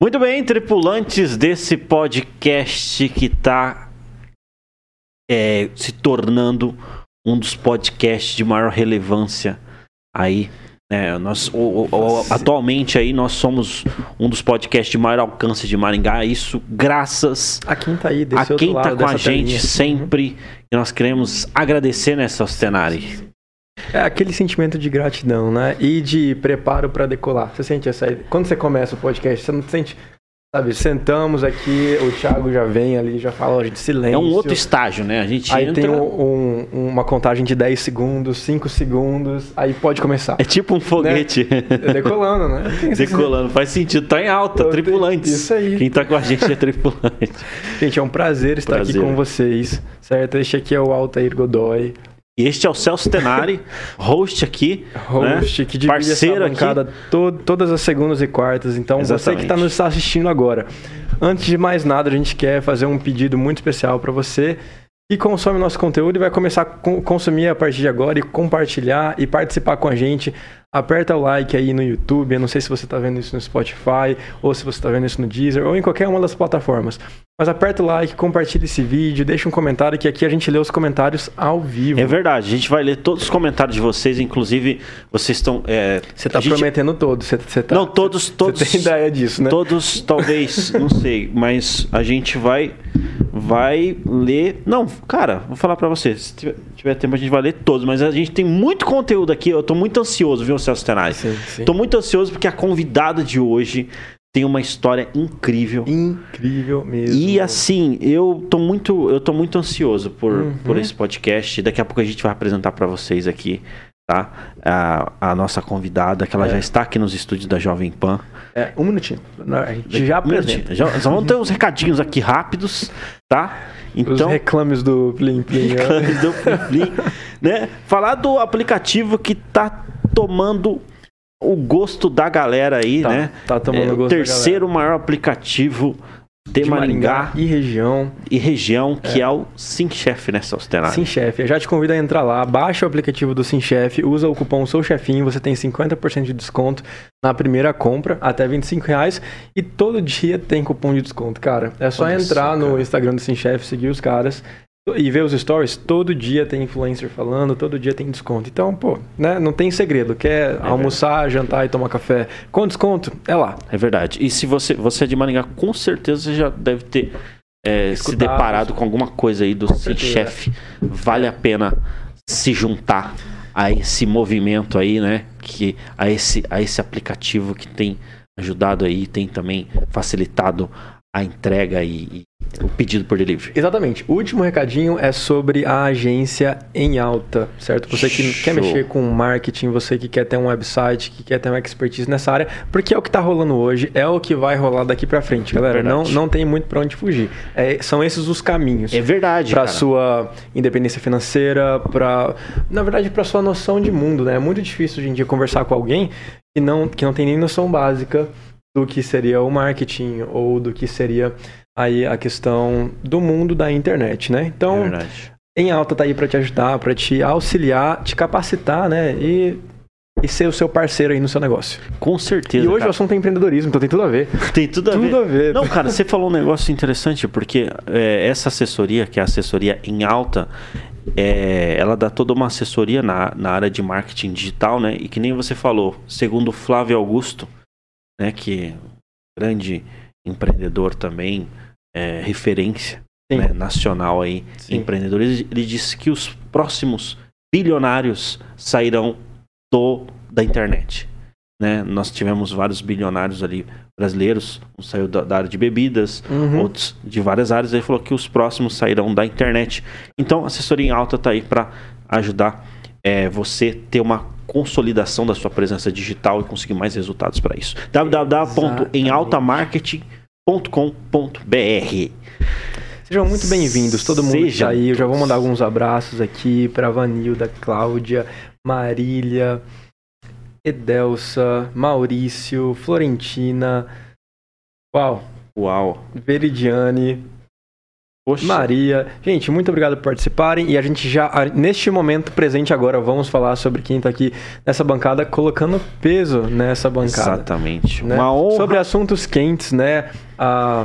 Muito bem, tripulantes desse podcast que está é, se tornando um dos podcasts de maior relevância aí. Né, nós, o, o, atualmente aí nós somos um dos podcasts de maior alcance de Maringá. Isso graças A quem tá aí, a quem está lado com a gente telinha. sempre. E nós queremos agradecer nessa Ostenari. É aquele sentimento de gratidão, né? E de preparo pra decolar. Você sente essa. Quando você começa o podcast, você não sente. Sabe, sentamos aqui, o Thiago já vem ali, já fala, ó, gente, silêncio. É um outro estágio, né? A gente Aí entra. tem um- um- uma contagem de 10 segundos, 5 segundos, aí pode começar. É tipo um foguete. É Decolando, né? Decolando, faz sentido, tá em alta, Eu tripulantes. Isso aí. Quem tá com a gente é tripulante. Gente, é um prazer estar Prazer. aqui com vocês, certo? Este aqui é o Altair Godoy, E este é o Celso Tenari, host aqui. host né? que divide Parceiro essa bancada to- todas as segundas e quartas. Então, você que Exatamente. está nos assistindo agora, antes de mais nada, a gente quer fazer um pedido muito especial para você que consome nosso conteúdo e vai começar a con- consumir a partir de agora e compartilhar e participar com a gente. Aperta o like aí no YouTube. Eu não sei se você está vendo isso no Spotify ou se você está vendo isso no Deezer ou em qualquer uma das plataformas. Mas aperta o like, compartilha esse vídeo, deixa um comentário que aqui a gente lê os comentários ao vivo. É verdade, a gente vai ler todos os comentários de vocês, inclusive vocês estão. é, Você tá a gente- prometendo todos. Você, você tá, Não, todos, todos. Você tem ideia disso, né? Todos, talvez, não sei, mas a gente vai vai ler. Não, cara, vou falar pra você. Se tiver, tempo, a gente vai ler todos, mas a gente tem muito conteúdo aqui. Eu tô muito ansioso, viu, Celso Tenari? Sim, sim. Tô muito ansioso porque a convidada de hoje tem uma história incrível. Incrível mesmo. E assim, eu tô muito, eu tô muito ansioso por, Uhum. por esse podcast. Daqui a pouco a gente vai apresentar pra vocês aqui, tá? A, a nossa convidada, que ela É. já está aqui nos estúdios da Jovem Pan. É, um minutinho. A gente já Um minutinho. apresenta. Já, só vamos ter uns recadinhos aqui rápidos, tá? Os Então, reclames do Plim Plim. né? reclames do Plim Plim, né? Falar do aplicativo que tá tomando o gosto da galera aí, Tá, né? tá tomando É o gosto da terceiro maior aplicativo de, de Maringá, e região. e região, que é, o SimChef, né, Celso Tenari? Sim Chef, eu já te convido a entrar lá, baixa o aplicativo do Sim Chef, usa o cupom Sou Chefinho, você tem 50% de desconto na primeira compra, até 25 reais, e todo dia tem cupom de desconto, cara. É só Olha entrar só, no. Instagram do Sim Chef, seguir os caras e ver os stories, todo dia tem influencer falando, todo dia tem desconto. Então, pô, né, não tem segredo, quer almoçar, jantar e tomar café com desconto, é lá. É verdade. E se você, você é de Maringá, com certeza você já deve ter é, se deparado com alguma coisa aí do Sim certeza. Chef. Vale a pena se juntar a esse movimento aí, né? Que, a, esse, a esse aplicativo que tem ajudado aí, tem também facilitado a entrega e, e o pedido por delivery. Exatamente. O último recadinho é sobre a agência em alta, certo? Você que Show. quer mexer com marketing, você que quer ter um website, que quer ter uma expertise nessa área, porque é o que tá rolando hoje, é o que vai rolar daqui pra frente, galera. Não, Verdade. não tem muito pra onde fugir. É, são esses os caminhos. É verdade, Para sua independência financeira, para na verdade para sua noção de mundo, né? É muito difícil hoje em dia conversar com alguém que não que não tem nem noção básica do que seria o marketing ou do que seria aí a questão do mundo da internet, né? É Então, verdade. em alta tá aí para te ajudar, para te auxiliar, te capacitar, né? E e ser o seu parceiro aí no seu negócio. Com certeza. e hoje cara. o assunto é empreendedorismo, então tem tudo a ver. Tem tudo a tudo ver. a ver. Não, cara, você falou um negócio interessante, porque é, essa assessoria, que é a assessoria em alta, é, ela dá toda uma assessoria na, na área de marketing digital, né? E que nem você falou, segundo o Flávio Augusto, né? Que é grande empreendedor também, é, referência né, nacional aí Sim. em empreendedorismo, ele disse que os próximos bilionários sairão do da internet. Né? Nós tivemos vários bilionários ali brasileiros, um saiu da, da área de bebidas, Uhum. outros de várias áreas. Ele falou que os próximos sairão da internet. Então, a assessoria em alta está aí para ajudar é, você ter uma consolidação da sua presença digital e conseguir mais resultados para isso. www.emaltamarketing.com.br Sejam muito bem-vindos, todo mundo que Sejam tá aí. Eu já vou mandar alguns abraços aqui para Vanilda, Cláudia, Marília, Edelsa, Maurício, Florentina, uau, Uau! Veridiane, Poxa. Maria. Gente, muito obrigado por participarem. E a gente já, neste momento presente agora, vamos falar sobre quem tá aqui nessa bancada, colocando peso nessa bancada. Exatamente. né? Uma honra. Sobre assuntos quentes, né? Ah,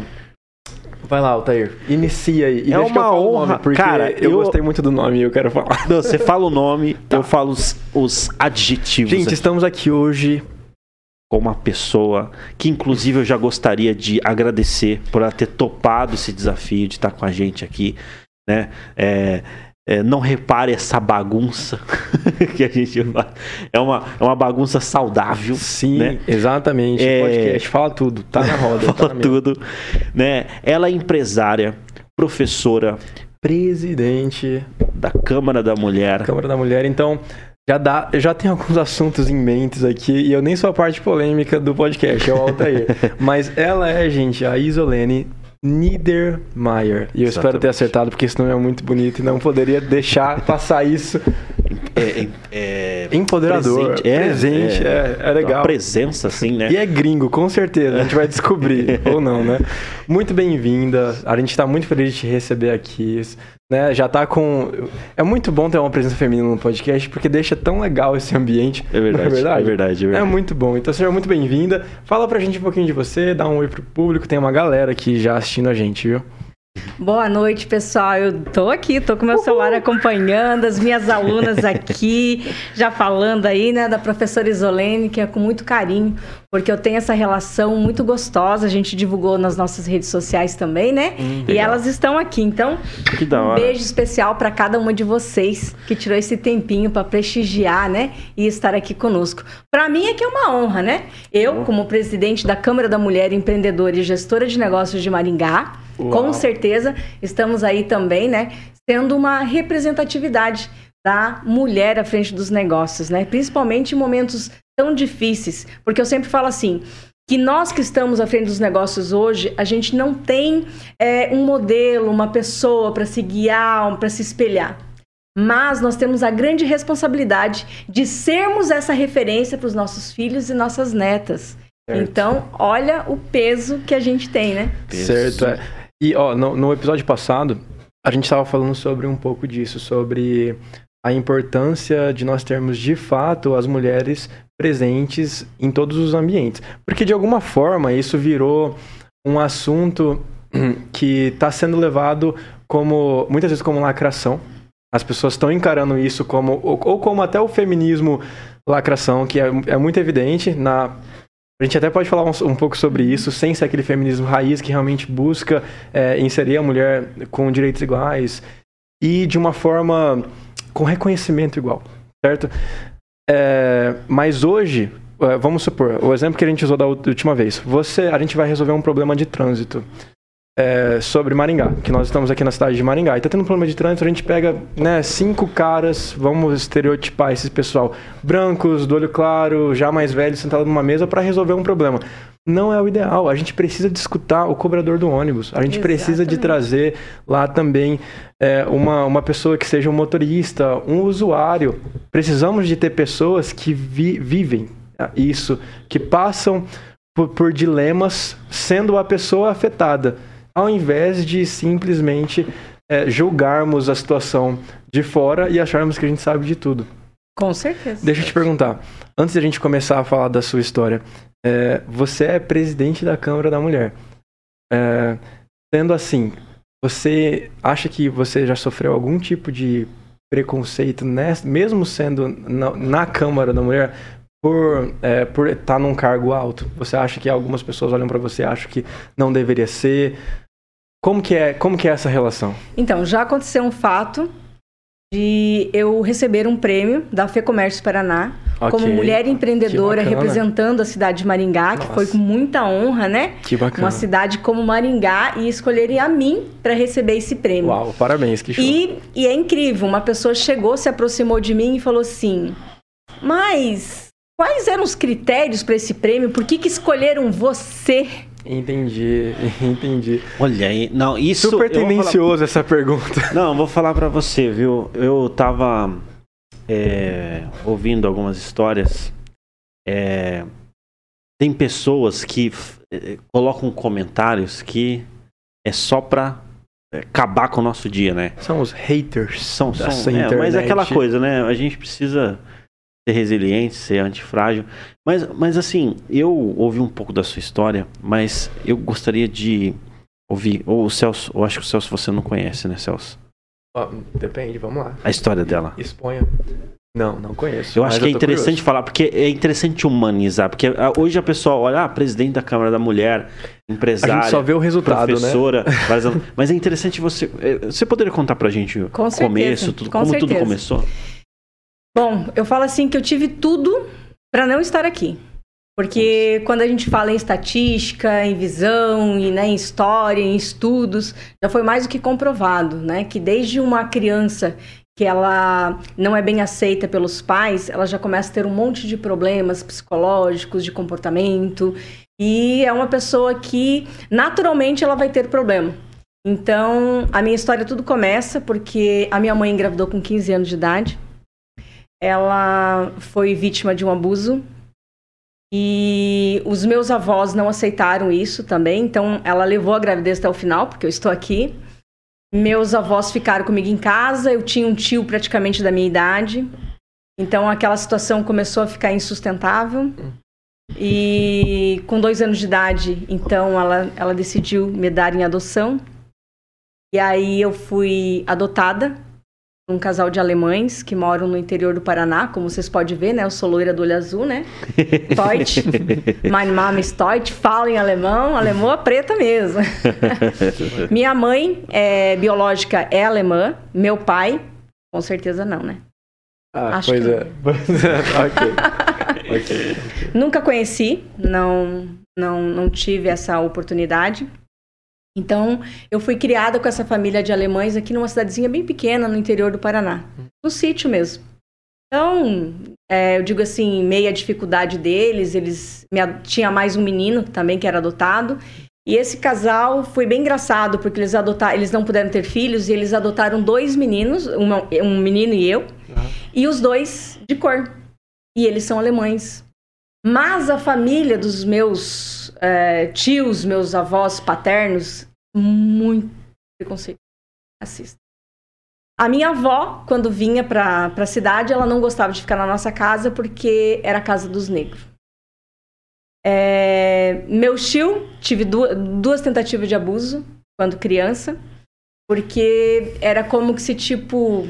Vai lá, Altair. Inicia aí. E É uma honra. nome, porque Cara, eu, eu- gostei muito do nome e eu quero falar. Não, você fala o nome, eu falo os, os adjetivos. Gente, aqui. estamos aqui hoje. Com uma pessoa que, inclusive, eu já gostaria de agradecer por ela ter topado esse desafio de estar com a gente aqui, né? É, é, não repare essa bagunça que a gente. É uma, é uma bagunça saudável. Sim, né? exatamente. É- Podcast, fala tudo. Tá na roda. tá Fala na mesa. tudo. Né? Ela é empresária, professora Presidente da Câmara da Mulher. Câmara da Mulher. Então, já dá, já tenho alguns assuntos em mentes aqui e eu nem sou a parte polêmica do podcast, é o Altair. Mas ela é, gente, a Isolene Niedermayer. E eu espero ter Exatamente. acertado, porque esse nome é muito bonito e não poderia deixar passar isso. É, é, é Empoderador, presente, é, presente, é, é Uma legal. presença, assim, né? E é gringo, com certeza. A gente vai descobrir, ou não, né? Muito bem-vinda. A gente tá muito feliz de te receber aqui. Né? Já tá com. É muito bom ter uma presença feminina no podcast, porque deixa tão legal esse ambiente. É verdade, é verdade. é verdade, é É verdade. muito bom. Então seja muito bem-vinda. Fala pra gente um pouquinho de você, dá um oi pro público. Tem uma galera aqui já assistindo a gente, viu? Boa noite, pessoal. Eu tô aqui, tô com meu celular acompanhando, as minhas alunas aqui, já falando aí, né, da professora Isolene, que é com muito carinho, porque eu tenho essa relação muito gostosa, a gente divulgou nas nossas redes sociais também, né? e legal. elas estão aqui. Então, um beijo especial para cada uma de vocês que tirou esse tempinho para prestigiar, né, e estar aqui conosco. Para mim é que é uma honra, né? Eu, como presidente da Câmara da Mulher Empreendedora e gestora de negócios de Maringá, Uau. com certeza estamos aí também, né, sendo uma representatividade da mulher à frente dos negócios, né? Principalmente em momentos tão difíceis, porque eu sempre falo assim, que nós que estamos à frente dos negócios hoje, a gente não tem é, um modelo, uma pessoa para se guiar, para se espelhar. Mas nós temos a grande responsabilidade de sermos essa referência para os nossos filhos e nossas netas. Certo. Então, olha o peso que a gente tem, né? Certo. é. E, ó, no, no episódio passado, a gente estava falando sobre um pouco disso, sobre a importância de nós termos, de fato, as mulheres presentes em todos os ambientes. Porque, de alguma forma, isso virou um assunto que está sendo levado como, muitas vezes, como lacração. As pessoas estão encarando isso como, ou, ou como até o feminismo lacração, que é, é muito evidente na a gente até pode falar um, um pouco sobre isso, sem ser aquele feminismo raiz que realmente busca é, inserir a mulher com direitos iguais e de uma forma com reconhecimento igual, certo? É, mas hoje, é, vamos supor, o exemplo que a gente usou da última vez, você, a gente vai resolver um problema de trânsito é, sobre Maringá, que nós estamos aqui na cidade de Maringá. E tá tendo um problema de trânsito, a gente pega né, cinco caras, vamos estereotipar esses pessoal, brancos, do olho claro, já mais velhos, sentados numa mesa para resolver um problema. Não é o ideal. A gente precisa de escutar o cobrador do ônibus. A gente precisa de Exatamente. trazer lá também é, uma, uma pessoa que seja um motorista, um usuário. Precisamos de ter pessoas que vi- vivem ah, isso, que passam por, por dilemas sendo a pessoa afetada, ao invés de simplesmente é, julgarmos a situação de fora e acharmos que a gente sabe de tudo. Com certeza. Deixa eu te perguntar, antes de a gente começar a falar da sua história, é, você é presidente da Câmara da Mulher. É, sendo assim, você acha que você já sofreu algum tipo de preconceito, nessa- mesmo sendo na, na Câmara da Mulher, por é, por estar num cargo alto? Você acha que algumas pessoas olham para você e acham que não deveria ser? Como que é, como que é essa relação? Então, já aconteceu um fato de eu receber um prêmio da FEComércio Paraná como Ok. mulher empreendedora Que representando a cidade de Maringá, que Nossa. foi com muita honra, né? Que bacana. Uma cidade como Maringá e escolherem a mim para receber esse prêmio. Uau, parabéns, que show. E, e é incrível, uma pessoa chegou, se aproximou de mim e falou assim: Mas quais eram os critérios para esse prêmio? Por que, que escolheram você? Entendi, entendi. Olha aí, não, isso. Super vou falar- tendencioso essa pergunta. Não, vou falar pra você, viu? Eu tava é, ouvindo algumas histórias. É, tem pessoas que eh, colocam comentários que é só pra acabar com o nosso dia, né? São os haters. São, são é, mas é aquela coisa, né? A gente precisa ser resiliente, ser antifrágil. Mas, mas assim, eu ouvi um pouco da sua história, mas eu gostaria de ouvir. Ou o Celso, eu acho que o Celso você não conhece, né, Celso? Depende, vamos lá. A história dela. Exponha. Não, não conheço. Eu acho que é tô interessante curioso. falar, porque é interessante humanizar. Porque ah, hoje a pessoa olha, ah, presidente da Câmara da Mulher, A empresária, gente só vê o resultado, né? professora. alunas. Mas é interessante você. eh, Você poderia contar pra gente o Com certeza, começo, tudo, com como tudo certeza. começou? Bom, eu falo assim que eu tive tudo para não estar aqui. Porque quando a gente fala em estatística, em visão, e, né, em história, em estudos, já foi mais do que comprovado, né? Que desde uma criança que ela não é bem aceita pelos pais, ela já começa a ter um monte de problemas psicológicos, de comportamento, e é uma pessoa que naturalmente ela vai ter problema. Então, a minha história tudo começa porque a minha mãe engravidou com 15 anos de idade. Ela foi vítima de um abuso e os meus avós não aceitaram isso também, então ela levou a gravidez até o final, porque eu estou aqui. Meus avós ficaram comigo em casa, eu tinha um tio praticamente da minha idade, então aquela situação começou a ficar insustentável. E com dois anos de idade, então ela, ela decidiu me dar em adoção. E aí eu fui adotada um casal de alemães que moram no interior do Paraná, como vocês podem ver, né? Eu sou loira do olho azul, né? Deutsch. Meine Mama ist Deutsch. Falo em alemão, alemoa preta mesmo. Minha mãe é, biológica é alemã. Meu pai, com certeza não, né? Ah, Acho pois que- é. Pois é. ok. ok. Nunca conheci, não, não, não tive essa oportunidade. Então, eu fui criada com essa família de alemães aqui numa cidadezinha bem pequena no interior do Paraná, no sítio mesmo. Então, é, eu digo assim, meia dificuldade deles, eles tinha mais um menino também que era adotado. E esse casal foi bem engraçado porque eles adotaram, eles não puderam ter filhos e eles adotaram dois meninos, uma- um menino e eu, e os dois de cor. E eles são alemães. Mas a família dos meus eh, tios, meus avós paternos, muito preconceito racista. A minha avó, quando vinha para a cidade, ela não gostava de ficar na nossa casa porque era a casa dos negros. É, meu tio, tive duas, duas tentativas de abuso quando criança, porque era como que se, tipo,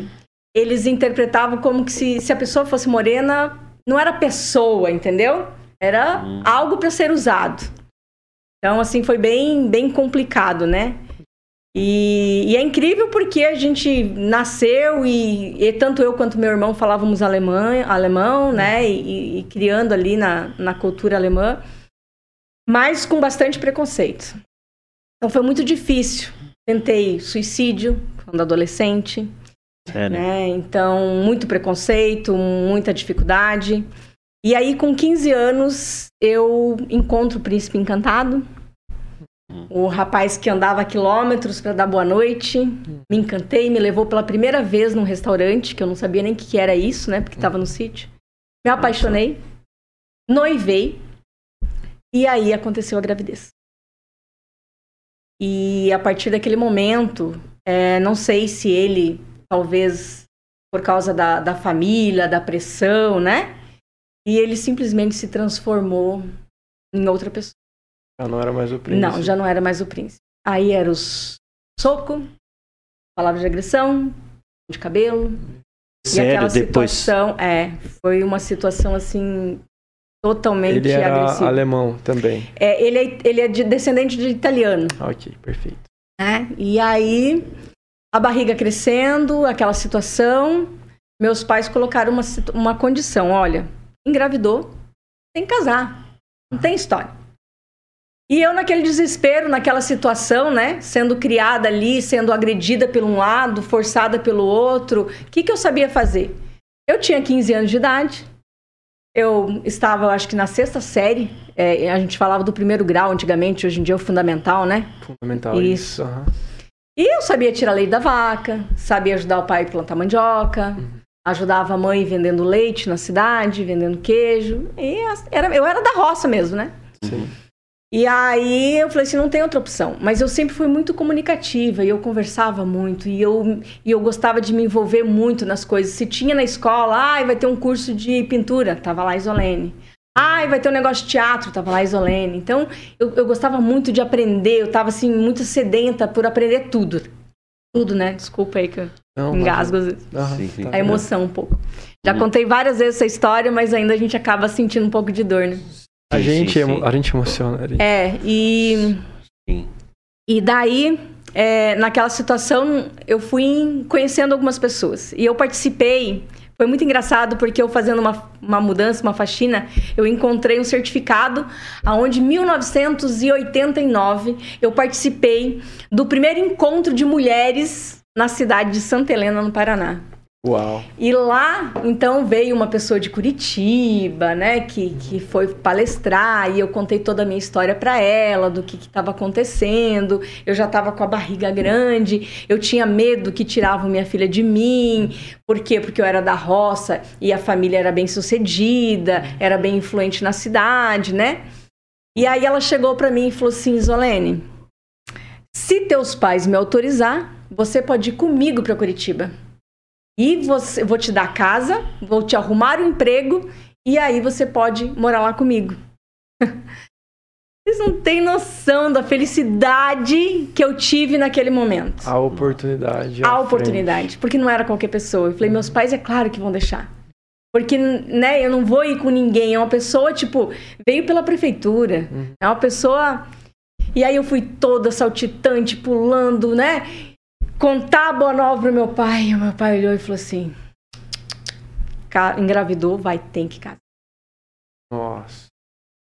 eles interpretavam como que se, se a pessoa fosse morena, não era pessoa, entendeu? Era Hum. algo para ser usado. Então, assim, foi bem, bem complicado, né? E, e é incrível porque a gente nasceu e, e tanto eu quanto meu irmão falávamos alemã, alemão, né? E, e- criando ali na, na cultura alemã, mas com bastante preconceito. Então foi muito difícil. Tentei suicídio quando adolescente, Sério. né? Então, muito preconceito, muita dificuldade. E aí, com 15 anos, eu encontro o príncipe encantado. O rapaz que andava quilômetros para dar boa noite. Me encantei, me levou pela primeira vez num restaurante, que eu não sabia nem o que que era isso, né? Porque estava no sítio. Me apaixonei, noivei. E aí aconteceu a gravidez. E a partir daquele momento, é, não sei se ele, talvez por causa da, da família, da pressão, né? E ele simplesmente se transformou em outra pessoa. Já não era mais o príncipe. Não, já não era mais o príncipe. Aí era os soco, palavras de agressão, de cabelo. e Sério, aquela depois. situação, é, foi uma situação assim totalmente Ele era agressiva. alemão também. É, ele, é, ele é de descendente de italiano, Ok, perfeito. né? E aí a barriga crescendo, aquela situação, meus pais colocaram uma, uma condição, olha, engravidou, tem que casar, não tem história. E eu naquele desespero, naquela situação, né, sendo criada ali, sendo agredida por um lado, forçada pelo outro, o que, que eu sabia fazer? Eu tinha 15 anos de idade, eu estava, acho que na sexta série, é, a gente falava do primeiro grau antigamente, hoje em dia é o fundamental, né? Fundamental Isso. isso. aham. E eu sabia tirar leite da vaca, sabia ajudar o pai a plantar mandioca, ajudava a mãe vendendo leite na cidade, vendendo queijo. E era, eu era da roça mesmo, né? Sim. E aí eu falei assim, não tem outra opção. Mas eu sempre fui muito comunicativa e eu conversava muito e eu, e eu gostava de me envolver muito nas coisas. Se tinha na escola, ah, vai ter um curso de pintura, tava lá Isolene. Ah, vai ter um negócio de teatro, tava lá Isolene. Então eu, eu gostava muito de aprender, eu tava assim, muito sedenta por aprender tudo. Tudo, né? Desculpa aí que eu Não, engasgo às vezes. Ah, Sim, sim. tá. A emoção um pouco. Já contei várias vezes essa história, mas ainda a gente acaba sentindo um pouco de dor, né? A Sim, gente, sim, sim. a gente emociona. a gente- É, e, Sim. e daí, é, naquela situação, eu fui conhecendo algumas pessoas. E eu participei. Foi muito engraçado porque eu fazendo uma, uma mudança, uma faxina, eu encontrei um certificado aonde em 1989 eu participei do primeiro encontro de mulheres na cidade de Santa Helena, no Paraná. Uau. E lá, então, veio uma pessoa de Curitiba, né, que, que foi palestrar e eu contei toda a minha história para ela, do que estava acontecendo. Eu já estava com a barriga grande, eu tinha medo que tiravam minha filha de mim. Por quê? Porque eu era da roça e a família era bem sucedida, era bem influente na cidade, né? E aí ela chegou para mim e falou assim: Isolene, se teus pais me autorizar, você pode ir comigo para Curitiba. E você, vou te dar casa, vou te arrumar um emprego e aí você pode morar lá comigo. Vocês não têm noção da felicidade que eu tive naquele momento. A oportunidade. A frente. oportunidade, porque não era qualquer pessoa. Eu falei, meus pais é claro que vão deixar. Porque, né, eu não vou ir com ninguém. É uma pessoa, tipo, veio pela prefeitura. É uma pessoa. E aí eu fui toda saltitante, pulando, né? Contar a boa nova pro meu pai. E o meu pai olhou e falou assim: "Ca- engravidou, vai, tem que casar. Nossa.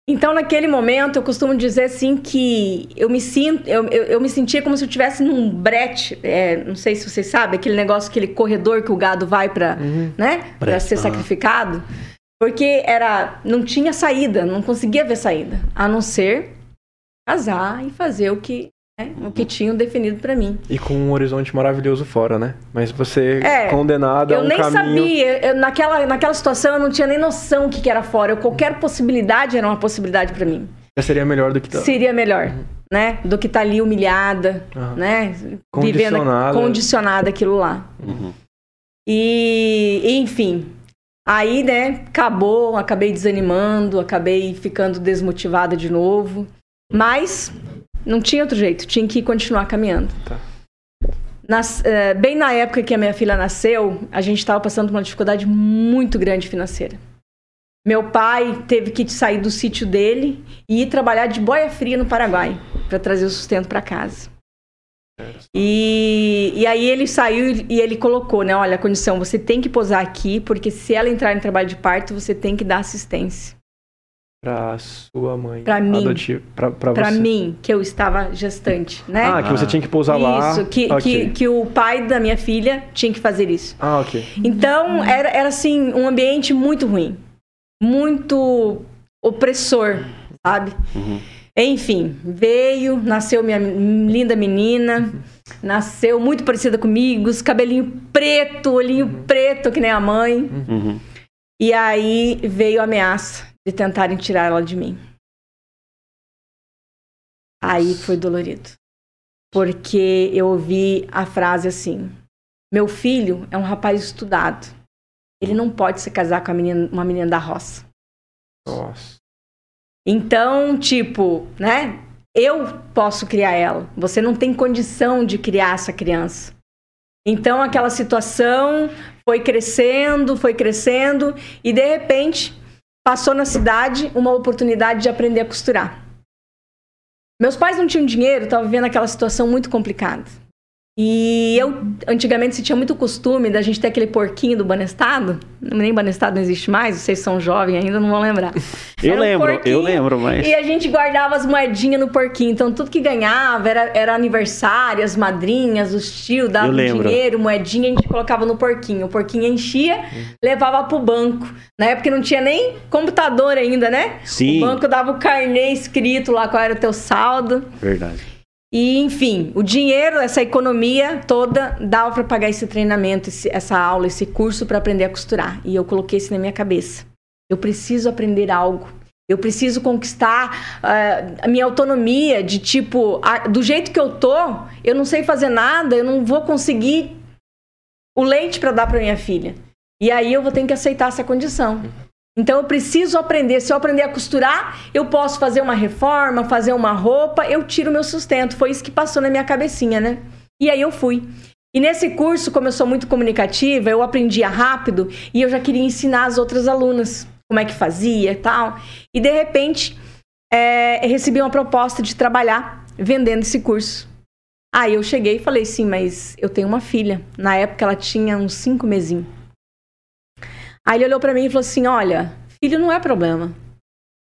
Então, naquele momento, eu costumo dizer assim que eu me sinto, eu, eu, eu me sentia como se eu estivesse num brete, é, não sei se vocês sabem, aquele negócio, aquele corredor que o gado vai para, né, para ser aham. sacrificado, porque era, não tinha saída, não conseguia ver saída, a não ser casar e fazer o que, né, o que tinham definido para mim. E com um horizonte maravilhoso fora, né? Mas você É, condenada a eu um nem caminho. sabia, eu- naquela, naquela situação eu não tinha nem noção o que, que era fora. Eu- qualquer possibilidade era uma possibilidade para mim. Já seria melhor do que tá. seria melhor, né? Do que tá ali humilhada, Aham. né? Condicionada. Vivendo condicionada aquilo lá. Uhum. E, enfim, aí, né, acabou, acabei desanimando, acabei ficando desmotivada de novo. Mas não tinha outro jeito, tinha que continuar caminhando. Tá. Nas- eh, bem na época que a minha filha nasceu, a gente estava passando por uma dificuldade muito grande financeira. Meu pai teve que sair do sítio dele e ir trabalhar de boia fria no Paraguai para trazer o sustento para casa. E, e aí ele saiu e ele colocou, né? Olha, a condição, você tem que posar aqui, porque se ela entrar em trabalho de parto, você tem que dar assistência. Pra sua mãe. Pra mim. Adotiva. Pra, pra, Para você. mim, que eu estava gestante, né? Ah, que você Ah. tinha que pousar lá. Isso, que, Ok. que, que o pai da minha filha tinha que fazer isso. Ah, ok. Então, era, era assim, um ambiente muito ruim. Muito opressor, sabe? Uhum. Enfim, veio, nasceu minha linda menina, nasceu muito parecida comigo, os cabelinho preto, olhinho preto, que nem a mãe. Uhum. E aí veio a ameaça de tentarem tirar ela de mim. Aí foi dolorido. Porque eu ouvi a frase assim: Meu filho é um rapaz estudado. Ele não pode se casar com menina- uma menina da roça. Nossa. Então, tipo, né? Eu posso criar ela. Você não tem condição de criar essa criança. Então, aquela situação foi crescendo, foi crescendo, e de repente passou na cidade uma oportunidade de aprender a costurar. Meus pais não tinham dinheiro, estavam vivendo aquela situação muito complicada. E eu, antigamente, se tinha muito costume da gente ter aquele porquinho do Banestado. Nem Banestado não existe mais, vocês são jovens ainda, não vão lembrar. Eu um lembro, eu lembro, mas. E a gente guardava as moedinhas no porquinho. Então, tudo que ganhava era, era aniversário, as madrinhas, os tios davam dinheiro, moedinha, a gente colocava no porquinho. O porquinho enchia, levava pro banco. Na época não tinha nem computador ainda, né? Sim. O banco dava o carnê escrito lá qual era o teu saldo. Verdade. E, enfim, o dinheiro, essa economia toda, dava para pagar esse treinamento, esse- essa aula, esse curso para aprender a costurar. E eu coloquei isso na minha cabeça. Eu preciso aprender algo Eu preciso conquistar uh, a minha autonomia de tipo, a, do jeito que eu tô, eu não sei fazer nada, eu não vou conseguir o leite para dar para minha filha. E aí eu vou ter que aceitar essa condição. Então eu preciso aprender. Se eu aprender a costurar, eu posso fazer uma reforma, fazer uma roupa, eu tiro meu sustento. Foi isso que passou na minha cabecinha, né? E aí eu fui. E nesse curso, como eu sou muito comunicativa, eu aprendia rápido e eu já queria ensinar as outras alunas como é que fazia e tal. E de repente, é, recebi uma proposta de trabalhar vendendo esse curso. Aí eu cheguei e falei, sim, mas eu tenho uma filha. Na época ela tinha uns cinco mesinhos. Aí ele olhou para mim e falou assim: Olha, filho não é problema.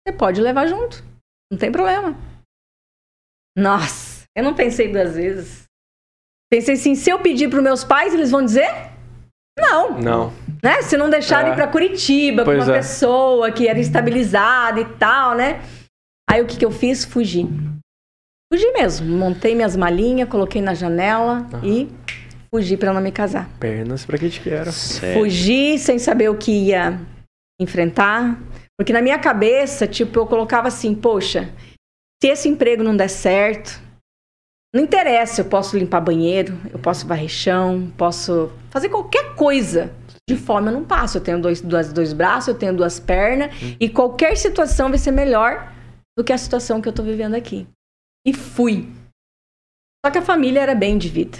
Você pode levar junto. Não tem problema. Nossa, eu não pensei duas vezes. Pensei assim: se eu pedir para meus pais, eles vão dizer? Não. Não. Né? Se não deixarem é. para Curitiba com uma é. pessoa que era estabilizada e tal, né? Aí o que, que eu fiz? Fugi. Fugi mesmo. Montei minhas malinhas, coloquei na janela uhum. e Fugi para não me casar. Pernas para que te quero. Fugi sem saber o que ia enfrentar. Porque na minha cabeça, tipo, eu colocava assim, poxa, se esse emprego não der certo, não interessa, eu posso limpar banheiro, eu posso varrer chão, posso fazer qualquer coisa. De fome eu não passo. Eu tenho dois, dois, dois braços, eu tenho duas pernas, hum. e qualquer situação vai ser melhor do que a situação que eu tô vivendo aqui. E fui. Só que a família era bem de vida.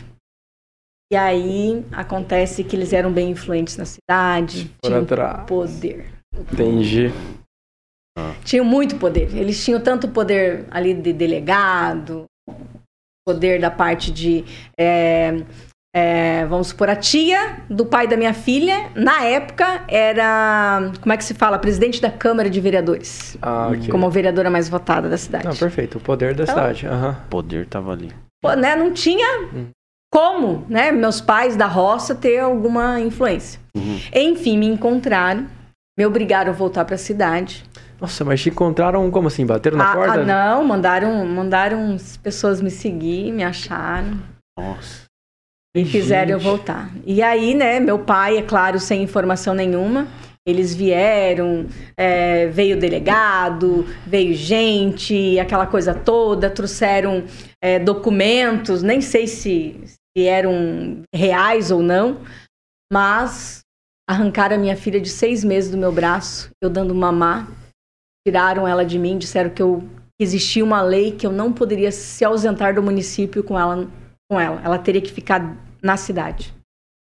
E aí acontece que eles eram bem influentes na cidade, Por tinham atrás. poder. Entendi. Tinham muito poder. Eles tinham tanto poder ali de delegado, poder da parte de. É, é, vamos supor, a tia do pai da minha filha, na época, era. Como é que se fala? Presidente da Câmara de Vereadores. Ah, okay. Como a vereadora mais votada da cidade. Não, perfeito. O poder da então, cidade. Uhum. O poder tava ali. Pô, né? Não tinha. Hum como, né, meus pais da roça ter alguma influência. Uhum. Enfim, me encontraram, me obrigaram a voltar para a cidade. Nossa, mas te encontraram como assim? Bateram na ah, porta? Ah, não, mandaram, mandaram pessoas me seguir, me acharam. Nossa. E fizeram eu voltar. E aí, né, meu pai, é claro, sem informação nenhuma, eles vieram, é, veio delegado, veio gente, aquela coisa toda, trouxeram é, documentos, nem sei se, se eram reais ou não, mas arrancaram a minha filha de seis meses do meu braço, eu dando mamar, tiraram ela de mim, disseram que eu que existia uma lei que eu não poderia se ausentar do município com ela, com ela, ela teria que ficar na cidade.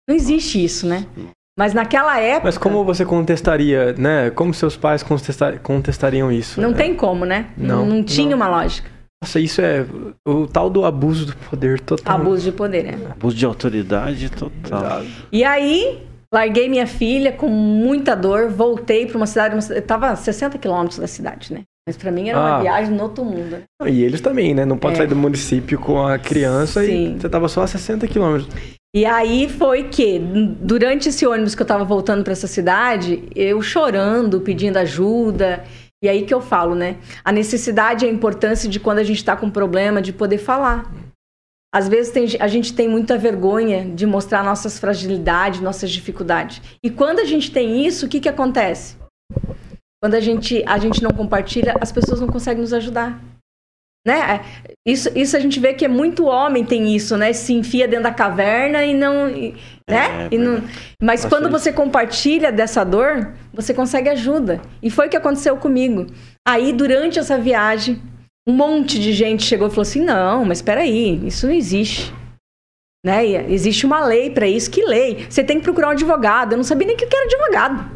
Não existe isso, né? Mas naquela época. Mas como você contestaria, né? Como seus pais contestariam isso? Não é. tem como, né? Não, não, não tinha não. uma lógica. Nossa, isso é o tal do abuso do poder total. Abuso de poder, é. Abuso de autoridade total. E aí, larguei minha filha com muita dor, voltei para uma cidade, uma, eu tava a 60 quilômetros da cidade, né? Mas para mim era ah. uma viagem no outro mundo, né? E eles também, né? Não pode é. sair do município com a criança Sim. e você tava só a 60 quilômetros. E aí foi que, durante esse ônibus que eu tava voltando para essa cidade, eu chorando, pedindo ajuda. E aí que eu falo, né? A necessidade e a importância de quando a gente está com problema, de poder falar. Às vezes tem, a gente tem muita vergonha de mostrar nossas fragilidades, nossas dificuldades. E quando a gente tem isso, o que, que acontece? Quando a gente, a gente não compartilha, as pessoas não conseguem nos ajudar. Né? É, isso, isso a gente vê que é muito homem tem isso, né? Se enfia dentro da caverna e não. E, né? É, e não... Mas quando você compartilha dessa dor, você consegue ajuda. E foi o que aconteceu comigo. Aí, durante essa viagem, um monte de gente chegou e falou assim: não, mas espera aí, isso não existe. Né? Existe uma lei para isso. Que lei? Você tem que procurar um advogado. Eu não sabia nem que era advogado.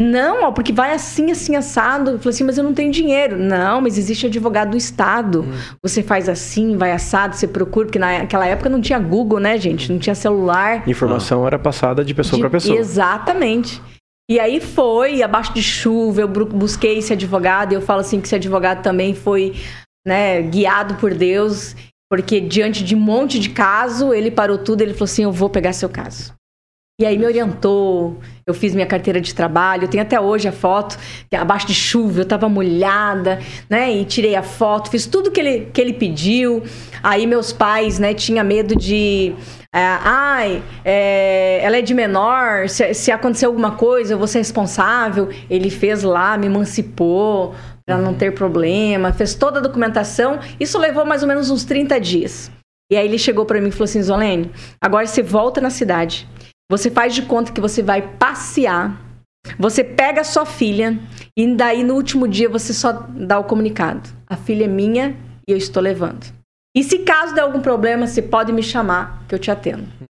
Não, ó, porque vai assim, assim, assado. Eu falei assim, mas eu não tenho dinheiro. Não, mas existe advogado do Estado. Hum. Você faz assim, vai assado, você procura, porque naquela época não tinha Google, né, gente? Não tinha celular. Informação era passada de pessoa para pessoa. Exatamente. E aí foi, abaixo de chuva, eu busquei esse advogado, e eu falo assim que esse advogado também foi né, guiado por Deus, porque diante de um monte de caso, ele parou tudo, ele falou assim, eu vou pegar seu caso. E aí me orientou, eu fiz minha carteira de trabalho, eu tenho até hoje a foto, é abaixo de chuva, eu tava molhada, né? E tirei a foto, fiz tudo que ele, que ele pediu. Aí meus pais, né, tinha medo de. É, ai, é, ela é de menor, se, se acontecer alguma coisa, eu vou ser responsável. Ele fez lá, me emancipou para não ter problema, fez toda a documentação. Isso levou mais ou menos uns 30 dias. E aí ele chegou para mim e falou assim: Zolene, agora você volta na cidade você faz de conta que você vai passear. Você pega a sua filha e daí no último dia você só dá o comunicado. A filha é minha e eu estou levando. E se caso der algum problema, você pode me chamar que eu te atendo.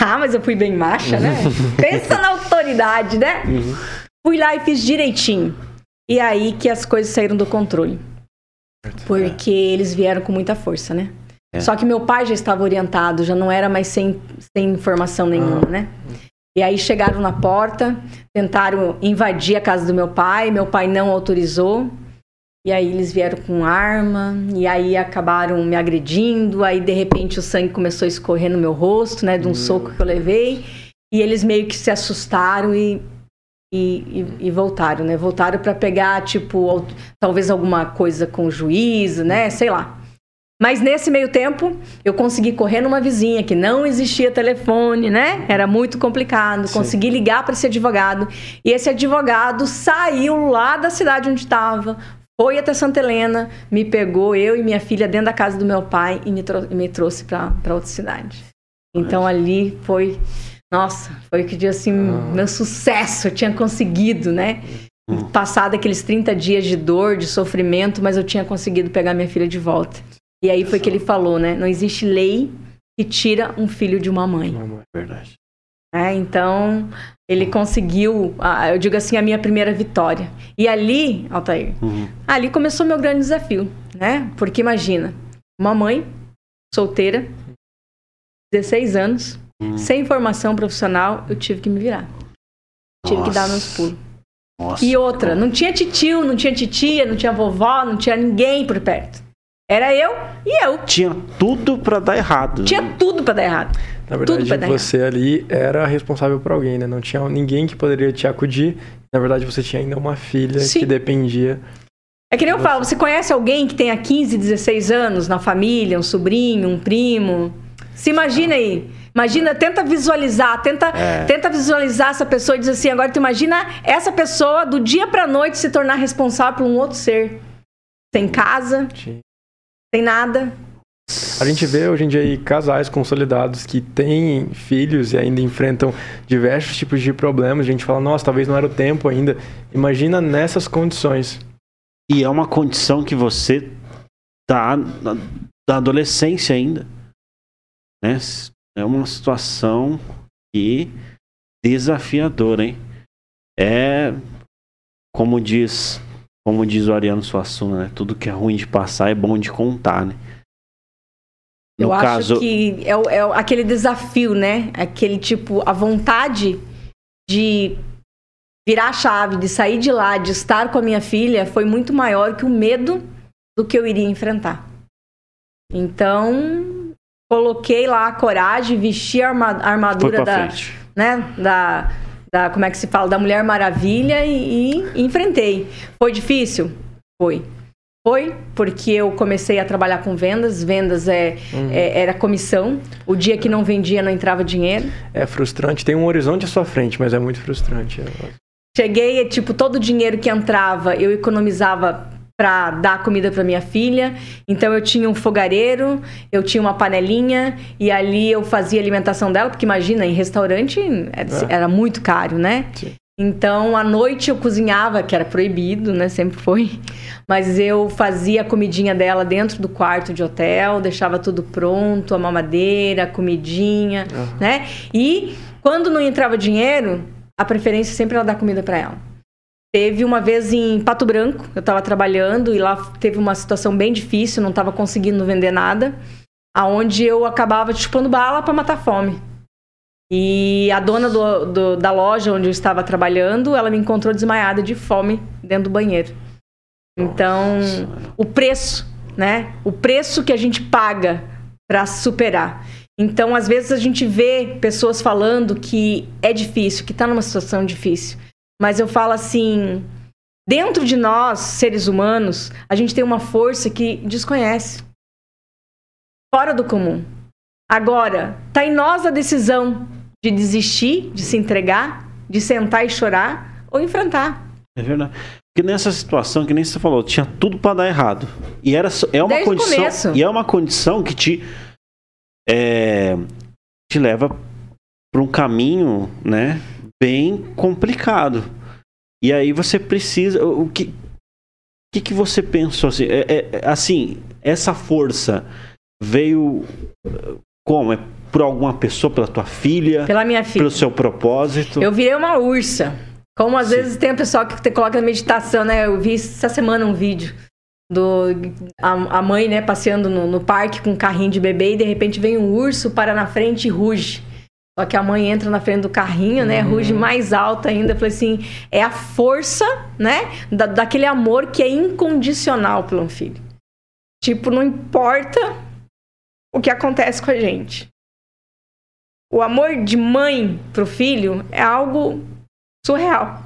Ah, mas eu fui bem macha, né? Pensa na autoridade, né? Uhum. Fui lá e fiz direitinho. E aí que as coisas saíram do controle. Porque eles vieram com muita força, né? É. Só que meu pai já estava orientado, já não era mais sem, sem informação nenhuma, ah. né? E aí chegaram na porta, tentaram invadir a casa do meu pai, meu pai não autorizou. E aí eles vieram com arma, e aí acabaram me agredindo, aí de repente o sangue começou a escorrer no meu rosto, né, de um hum. soco que eu levei. E eles meio que se assustaram e e, e, e, voltaram, né? Voltaram para pegar, tipo, talvez alguma coisa com o juiz, né? Sei lá. Mas nesse meio tempo, eu consegui correr numa vizinha que não existia telefone, né? Era muito complicado. Sim. Consegui ligar para esse advogado. E esse advogado saiu lá da cidade onde estava, foi até Santa Helena, me pegou, eu e minha filha, dentro da casa do meu pai e me, trou me trouxe para outra cidade. Então ali foi. Nossa, foi que dia assim, ah. meu sucesso, eu tinha conseguido, né? Hum. Passar daqueles 30 dias de dor, de sofrimento, mas eu tinha conseguido pegar minha filha de volta. E aí foi que ele falou, né? Não existe lei que tira um filho de uma mãe. É verdade. É, então, ele conseguiu, eu digo assim, a minha primeira vitória. E ali, Altair, uhum. ali começou meu grande desafio, né? Porque imagina, uma mãe solteira, 16 anos, uhum. sem formação profissional, eu tive que me virar. Tive Nossa. que dar meus pulos. Nossa. E outra, não tinha titio, não tinha titia, não tinha vovó, não tinha ninguém por perto. Era eu e eu. Tinha tudo para dar errado. Tinha né? tudo para dar errado. Na verdade, você errado. ali era responsável por alguém, né? Não tinha ninguém que poderia te acudir. Na verdade, você tinha ainda uma filha Sim. que dependia. É que nem eu falo, você conhece alguém que tenha 15, 16 anos na família, um sobrinho, um primo? Se imagina aí. Imagina, tenta visualizar, tenta, é. tenta visualizar essa pessoa e diz assim, agora tu imagina essa pessoa do dia pra noite se tornar responsável por um outro ser. Sem casa, Sim tem nada. A gente vê hoje em dia aí casais consolidados que têm filhos e ainda enfrentam diversos tipos de problemas. A gente fala, nossa, talvez não era o tempo ainda. Imagina nessas condições. E é uma condição que você tá na, na adolescência ainda. Né? É uma situação que desafiadora, hein? É como diz como diz o Ariano Suassuna, né? Tudo que é ruim de passar é bom de contar, né? No Eu caso... acho que é, é aquele desafio, né? Aquele tipo, a vontade de virar a chave, de sair de lá, de estar com a minha filha, foi muito maior que o medo do que eu iria enfrentar. Então, coloquei lá a coragem, vesti a armadura da, né, da, da como é que se fala, da Mulher Maravilha e, e enfrentei. Foi difícil? Foi. Foi, porque eu comecei a trabalhar com vendas. Vendas é, uhum. é, era comissão. O dia que não vendia, não entrava dinheiro. É frustrante. Tem um horizonte à sua frente, mas é muito frustrante. Cheguei, tipo, todo o dinheiro que entrava, eu economizava para dar comida para minha filha. Então eu tinha um fogareiro, eu tinha uma panelinha e ali eu fazia alimentação dela, porque imagina, em restaurante era, é. era muito caro, né? Sim. Então, à noite eu cozinhava, que era proibido, né? Sempre foi. Mas eu fazia a comidinha dela dentro do quarto de hotel, deixava tudo pronto, a mamadeira, a comidinha, uhum. né? E quando não entrava dinheiro, a preferência sempre era dar comida para ela. Teve uma vez em Pato Branco, eu estava trabalhando e lá teve uma situação bem difícil, não estava conseguindo vender nada, aonde eu acabava chupando bala para matar fome. E a dona do, do, da loja onde eu estava trabalhando, ela me encontrou desmaiada de fome dentro do banheiro. Então, o preço, né? O preço que a gente paga para superar. Então, às vezes a gente vê pessoas falando que é difícil, que está numa situação difícil. Mas eu falo assim, dentro de nós, seres humanos, a gente tem uma força que desconhece. Fora do comum. Agora, tá em nós a decisão de desistir, de se entregar, de sentar e chorar ou enfrentar. É verdade. Porque nessa situação, que nem você falou, tinha tudo para dar errado. E era só- é uma Desde condição. começo. E é uma condição que te é, te leva para um caminho, né, bem complicado. E aí você precisa, o que que, que você pensou assim? É, é- assim, essa força veio como? É por alguma pessoa, pela tua filha, Pela minha filha. pelo seu propósito? Eu virei uma ursa. Como às Sim. vezes tem o pessoal que te coloca na meditação, né? Eu vi essa semana um vídeo do a, a mãe, né, passeando no, no parque com um carrinho de bebê e de repente vem um urso para na frente e ruge. Só que a mãe entra na frente do carrinho, né? Ruge mais alto ainda. Eu falei assim, é a força, né? Da, daquele amor que é incondicional pelo filho. Tipo, não importa o que acontece com a gente. O amor de mãe pro filho é algo surreal.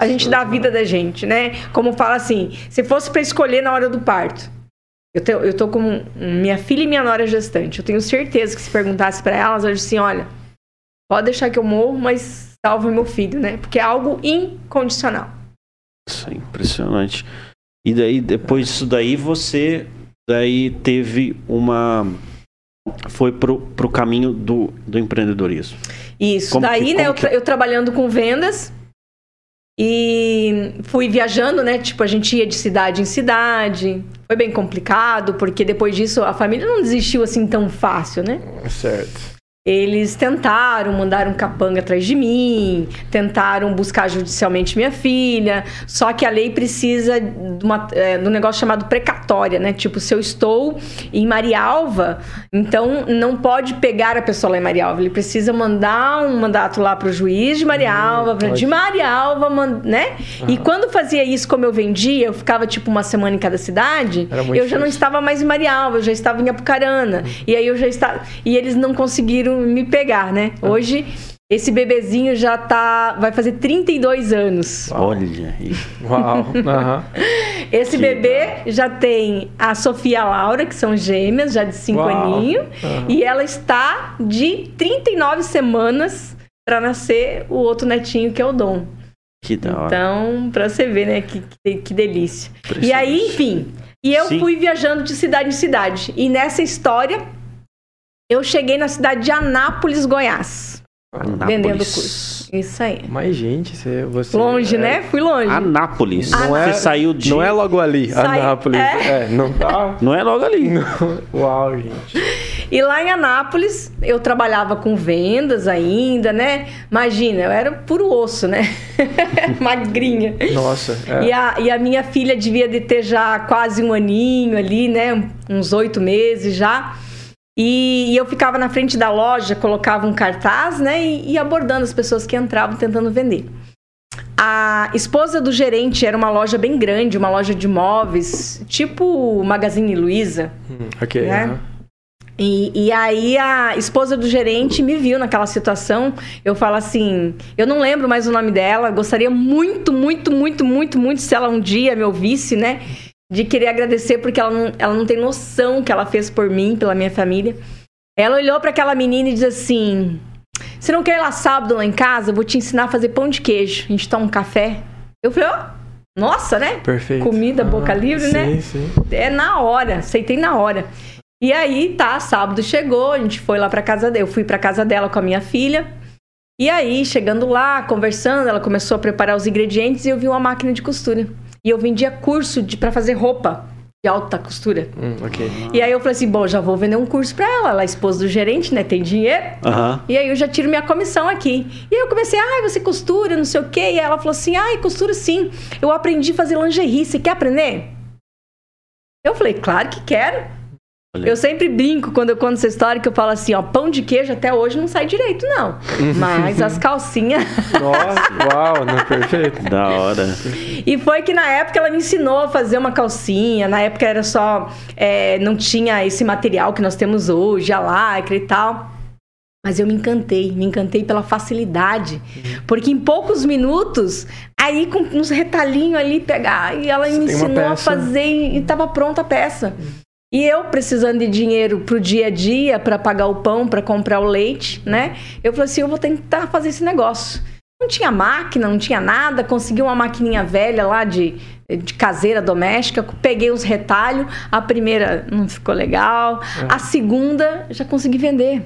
A gente dá a vida da gente, né? Como fala assim, se fosse para escolher na hora do parto. Eu, te- eu tô com minha filha e minha nora gestante. Eu tenho certeza que se perguntasse para elas, eu disse assim, olha, pode deixar que eu morro, mas salva meu filho, né? Porque é algo incondicional. Isso é impressionante. E daí, depois disso daí, você daí teve uma. Foi pro, pro caminho do, do empreendedorismo. Isso. Como Daí, que- né, eu, tra- eu trabalhando com vendas e fui viajando, né? Tipo, a gente ia de cidade em cidade. Foi bem complicado, porque depois disso a família não desistiu assim tão fácil, né? Certo. Eles tentaram, mandaram capanga atrás de mim, tentaram buscar judicialmente minha filha, só que a lei precisa de, uma, é, de um negócio chamado precatória, né? Tipo, se eu estou em Marialva, então não pode pegar a pessoa lá em Marialva, ele precisa mandar um mandato lá para o juiz de Marialva, pra- de. Marialva, man- né? E quando fazia isso, como eu vendia, eu ficava tipo uma semana em cada cidade, eu já não estava mais em Marialva, eu já estava em Apucarana. E aí eu já estava. E eles não conseguiram me pegar, né? Hoje, esse bebezinho já tá. Vai fazer 32 anos. Olha aí. Uau. Aham. Esse Que bebê já tem a Sofia e a Laura, que são gêmeas, já de 5 Uau. aninhos. Aham. E ela está de 39 semanas para nascer o outro netinho, que é o Dom. Que da hora. Então, pra você ver, né? Que, que, que delícia. E aí, enfim. E eu Sim. fui viajando de cidade em cidade. E nessa história, eu cheguei na cidade de Anápolis, Goiás. Anápolis. Vendendo curso. Isso aí. Mas, gente, você. você Longe, é- né? Fui longe. Anápolis. Não é- Você saiu de. Não é logo ali, Sai- Anápolis. é. É, não tá. Não é logo ali. Uau, gente. E lá em Anápolis, eu trabalhava com vendas ainda, né? Imagina, eu era puro osso, né? Magrinha. Nossa. é. E, a, e a minha filha devia de ter já quase um aninho ali, né? Uns oito meses já. E, e eu ficava na frente da loja, colocava um cartaz, né? E, e abordando as pessoas que entravam tentando vender. A esposa do gerente era uma loja bem grande, uma loja de móveis, tipo Magazine Luiza. Hum, ok. né? E, e aí a esposa do gerente me viu naquela situação. Eu falo assim, eu não lembro mais o nome dela. Gostaria muito, muito, muito, muito, muito se ela um dia me ouvisse, né? De querer agradecer porque ela não, ela não tem noção que ela fez por mim, pela minha família. Ela olhou para aquela menina e disse assim: "Você não quer ir lá sábado lá em casa? Eu vou te ensinar a fazer pão de queijo. A gente toma um café." Eu falei: "Ó, nossa, né? Perfeito. Comida, boca Aham. livre, sim, né? Sim, É na hora, aceitei na hora. E aí, tá, sábado chegou, a gente foi lá pra casa dela. Eu fui pra casa dela com a minha filha. E aí, chegando lá, conversando, ela começou a preparar os ingredientes e eu vi uma máquina de costura. E eu vendia curso de para fazer roupa de alta costura. Hum, ok. E aí eu falei assim, bom, já vou vender um curso pra ela. Ela é esposa do gerente, né? Tem dinheiro. E aí eu já tiro minha comissão aqui. E aí eu comecei, ai, você costura, não sei o quê. E ela falou assim, ai, costura sim. Eu aprendi a fazer lingerie, você quer aprender? Eu falei, claro que quero. Olha. Eu sempre brinco quando eu conto essa história que eu falo assim, ó, pão de queijo até hoje não sai direito, não. Mas as calcinhas. Nossa, uau, não, perfeito. Da hora. E foi que na época ela me ensinou a fazer uma calcinha. Na época era só. é, não tinha esse material que nós temos hoje, a lycra e tal. Mas eu me encantei, me encantei pela facilidade. Porque em poucos minutos, aí com uns retalhinhos ali, pegar, e ela Você me ensinou a fazer e estava pronta a peça. E eu precisando de dinheiro pro dia a dia, para pagar o pão, para comprar o leite, né? Eu falei assim, eu vou tentar fazer esse negócio. Não tinha máquina, não tinha nada, consegui uma maquininha velha lá de, de caseira doméstica, peguei os retalhos, a primeira não ficou legal, a segunda já consegui vender.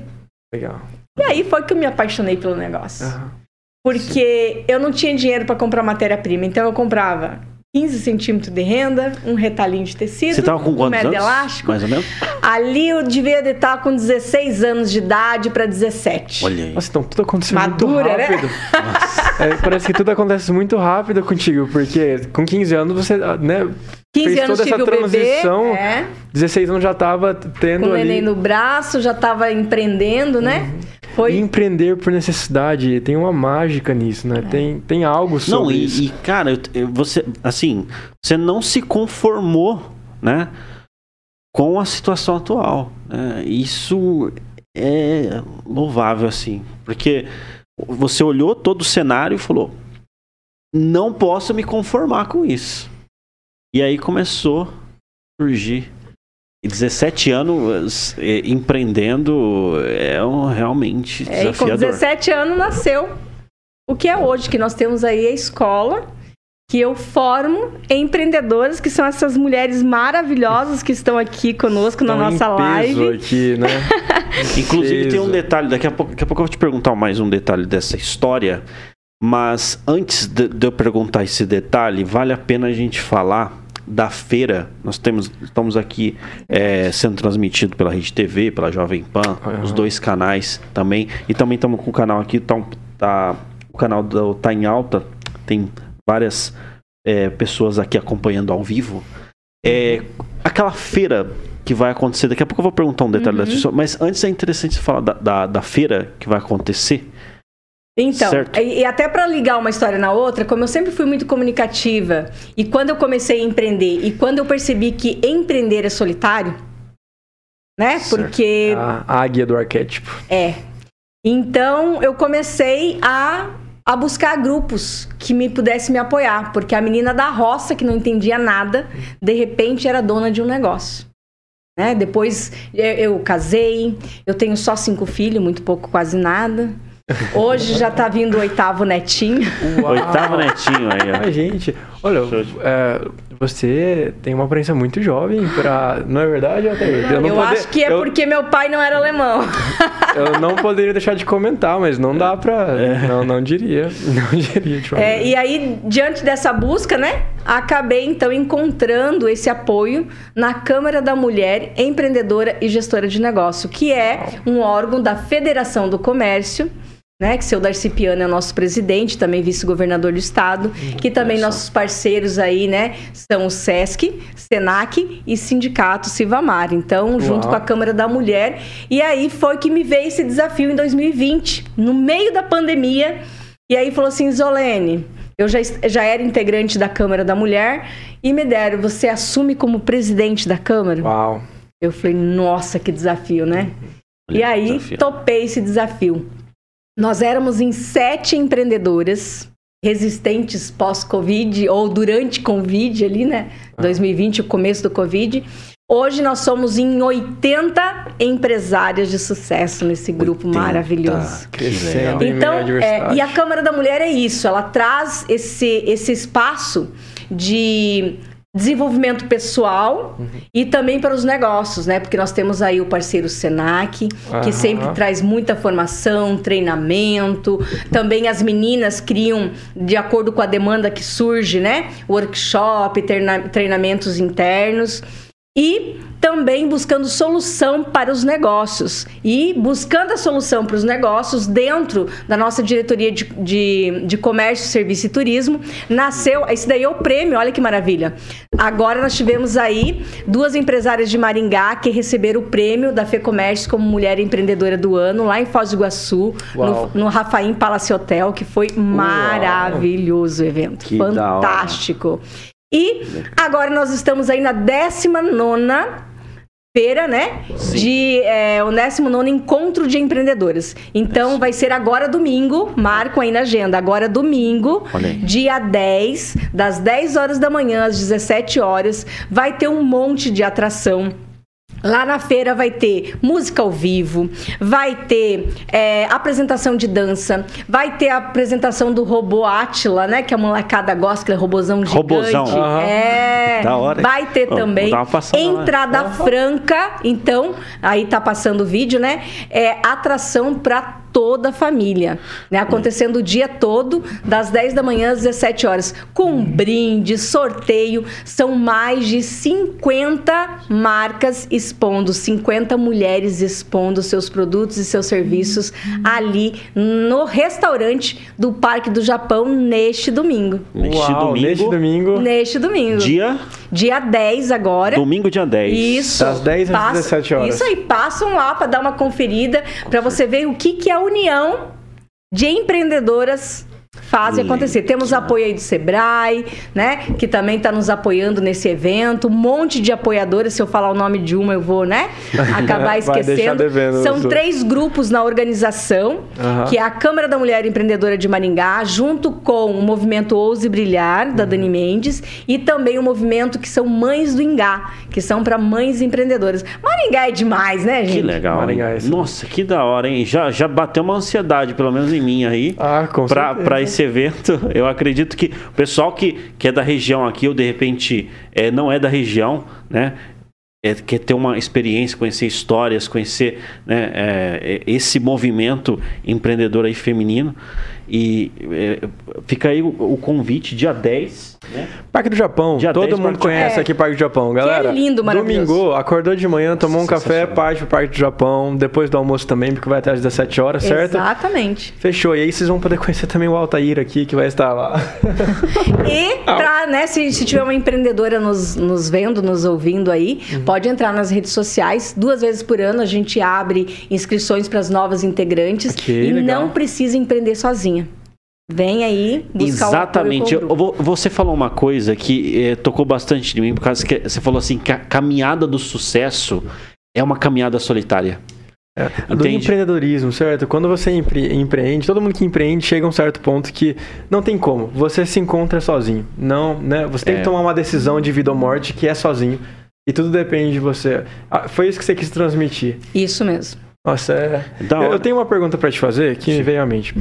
Legal. E aí foi que eu me apaixonei pelo negócio. Aham. Porque eu não tinha dinheiro para comprar matéria-prima, então eu comprava 15 centímetros de renda, um retalhinho de tecido, Você tava com um quantos médio anos? elástico. Mais ou menos? Ali eu devia estar com 16 anos de idade para 17. Olha aí. Nossa, então tudo aconteceu Madura, muito né? rápido. É, parece que tudo acontece muito rápido contigo, porque com 15 anos você, né, 15 fez anos toda essa tive o bebê, transição. é, 16 anos já tava com tendo o ali neném no braço, já estava empreendendo, né? Foi E empreender por necessidade, tem uma mágica nisso, né? Tem, tem algo sobre Não, isso. e, e, cara, você, assim, você não se conformou, né, com a situação atual. né? Isso é louvável, assim, porque você olhou todo o cenário e falou: não posso me conformar com isso. E aí começou a surgir. E 17 anos eh, empreendendo é um, realmente É, e com desafiador. 17 anos nasceu o que é hoje, que nós temos aí a escola, que eu formo empreendedoras, que são essas mulheres maravilhosas que estão aqui conosco na Tão em nossa peso live. aqui, né? Inclusive tem um detalhe, daqui a, pouco, daqui a pouco eu vou te perguntar mais um detalhe dessa história, mas antes de, de eu perguntar esse detalhe, vale a pena a gente falar da feira. Nós temos, estamos aqui é, sendo transmitido pela Rede TV, pela Jovem Pan, Aham. os dois canais também, e também estamos com o canal aqui, tá, tá- o canal do Tá em Alta, tem várias é, pessoas aqui acompanhando ao vivo. É, aquela feira que vai acontecer, daqui a pouco eu vou perguntar um detalhe Uhum. da pessoa, mas antes é interessante você falar da, da, da feira que vai acontecer. Então, Certo. e, até para ligar uma história na outra, como eu sempre fui muito comunicativa, e quando eu comecei a empreender, e quando eu percebi que empreender é solitário, né? Certo. Porque A águia do arquétipo. É. Então eu comecei a, a buscar grupos que me pudessem me apoiar, porque a menina da roça que não entendia nada, de repente era dona de um negócio. Né? Depois eu, eu casei, eu tenho só cinco filhos, muito pouco, quase nada. Hoje já tá vindo o oitavo netinho. Uau. Oitavo netinho aí, ó. Ai, gente, olha, é, você tem uma aparência muito jovem pra. Não é verdade, Altair? Eu, não pode- acho que é eu, porque meu pai não era alemão. eu não poderia deixar de comentar, mas não dá pra. Não, não diria. Não diria É, e aí, diante dessa busca, né, acabei então encontrando esse apoio na Câmara da Mulher Empreendedora e Gestora de Negócio, que é um órgão da Federação do Comércio. Né, que seu Darcy Piano é nosso presidente, também vice-governador do estado, que também nossos parceiros aí, né, são o SESC, SENAC e Sindicato Sivamar. Então, junto Uau. com a Câmara da Mulher. E aí foi que me veio esse desafio em 2020, no meio da pandemia, e aí falou assim, Zolene, eu já, já era integrante da Câmara da Mulher e me deram, você assume como presidente da Câmara? Uau. Eu falei, nossa, que desafio, né? Olha e aí desafio. topei esse desafio. Nós éramos em sete empreendedoras resistentes pós-Covid ou durante Covid ali, né? 2020, o começo do Covid. Hoje nós somos em 80 empresárias de sucesso nesse grupo 80. maravilhoso. Que legal. Crescendo Então, é, e a Câmara da Mulher é isso, ela traz esse, esse espaço de desenvolvimento pessoal Uhum. e também para os negócios, né? Porque nós temos aí o parceiro Senac, que Aham. sempre traz muita formação, treinamento. Também as meninas criam, de acordo com a demanda que surge, né? Workshop, treina- treinamentos internos. E também buscando solução para os negócios. E buscando a solução para os negócios dentro da nossa diretoria de, de, de comércio, serviço e turismo, nasceu. Esse daí é o prêmio, olha que maravilha. Agora nós tivemos aí duas empresárias de Maringá que receberam o prêmio da FEComércio como Mulher Empreendedora do Ano, lá em Foz do Iguaçu, Uau. no, no Rafaim Palace Hotel, que foi maravilhoso o evento. Que. Fantástico. E agora nós estamos aí na 19 feira, né? Sim. De é, o 19 Encontro de Empreendedoras. Então vai ser agora domingo, marco aí na agenda, agora domingo, dia 10, das 10 horas da manhã às 17 horas, vai ter um monte de atração. Lá na feira vai ter música ao vivo, vai ter é, apresentação de dança, vai ter a apresentação do robô Atila, né? Que a molecada gosta, aquele robôzão gigante. Robôzão. Aham. É. Da hora? Vai ter Ó, também entrada franca, então, aí tá passando o vídeo, né? É atração para toda a família, né? Acontecendo o dia todo, das 10 da manhã às 17 horas, com brinde, sorteio, são mais de 50 marcas expondo, 50 mulheres expondo seus produtos e seus serviços ali no restaurante do Parque do Japão neste domingo. Neste Uau, domingo. Neste domingo. Neste domingo. Dia. Dia 10 agora. Domingo, dia 10. Isso. Das 10 às 17 horas. Isso aí, passam lá para dar uma conferida, para você ver o que, que a união de empreendedoras faz Legal. acontecer. Temos apoio aí do Sebrae, né, que também está nos apoiando nesse evento. Um monte de apoiadoras, se eu falar o nome de uma, eu vou, né, acabar esquecendo. devendo, São três grupos na organização, Aham. que é a Câmara da Mulher Empreendedora de Maringá, junto com o movimento Ouse Brilhar, Uhum. da Dani Mendes, e também o movimento que são Mães do Ingá, que são para mães empreendedoras. Maringá é demais, né, gente? Que legal. Maringá, isso. Nossa, que da hora, hein? Já, já bateu uma ansiedade, pelo menos em mim aí. Ah, com pra, certeza. pra esse evento. Eu acredito que o pessoal que, que é da região aqui, ou de repente é, não é da região, né? é, quer ter uma experiência, conhecer histórias, conhecer né, é, é, esse movimento empreendedor aí feminino. E é, fica aí o, o convite, dia 10, né? Parque do Japão. Dia Todo 10, mundo Parque conhece Japão. aqui Parque do Japão, galera. é lindo, maravilhoso. Domingo, acordou de manhã, tomou um café, parte pro Parque do Japão. Depois do almoço também, porque vai até às 17 horas, certo? Exatamente. Fechou. E aí vocês vão poder conhecer também o Altair aqui, que vai estar lá. E pra, né, se, se tiver uma empreendedora nos, nos vendo, nos ouvindo aí, Uhum. pode entrar nas redes sociais. Duas vezes por ano a gente abre inscrições para as novas integrantes. Ok, e legal. não precisa empreender sozinha. Vem aí buscar Exatamente. o vou- você falou uma coisa que eh, tocou bastante de mim, por causa que você falou assim que a caminhada do sucesso é uma caminhada solitária. Do Entende? empreendedorismo, certo? Quando você empre- empreende, todo mundo que empreende chega a um certo ponto que não tem como. Você se encontra sozinho. Não, né? Você tem É. que tomar uma decisão de vida ou morte que é sozinho. E tudo depende de você. Ah, foi isso que você quis transmitir. Isso mesmo. Nossa, é. Da Eu, eu tenho uma pergunta pra te fazer que me veio à mente.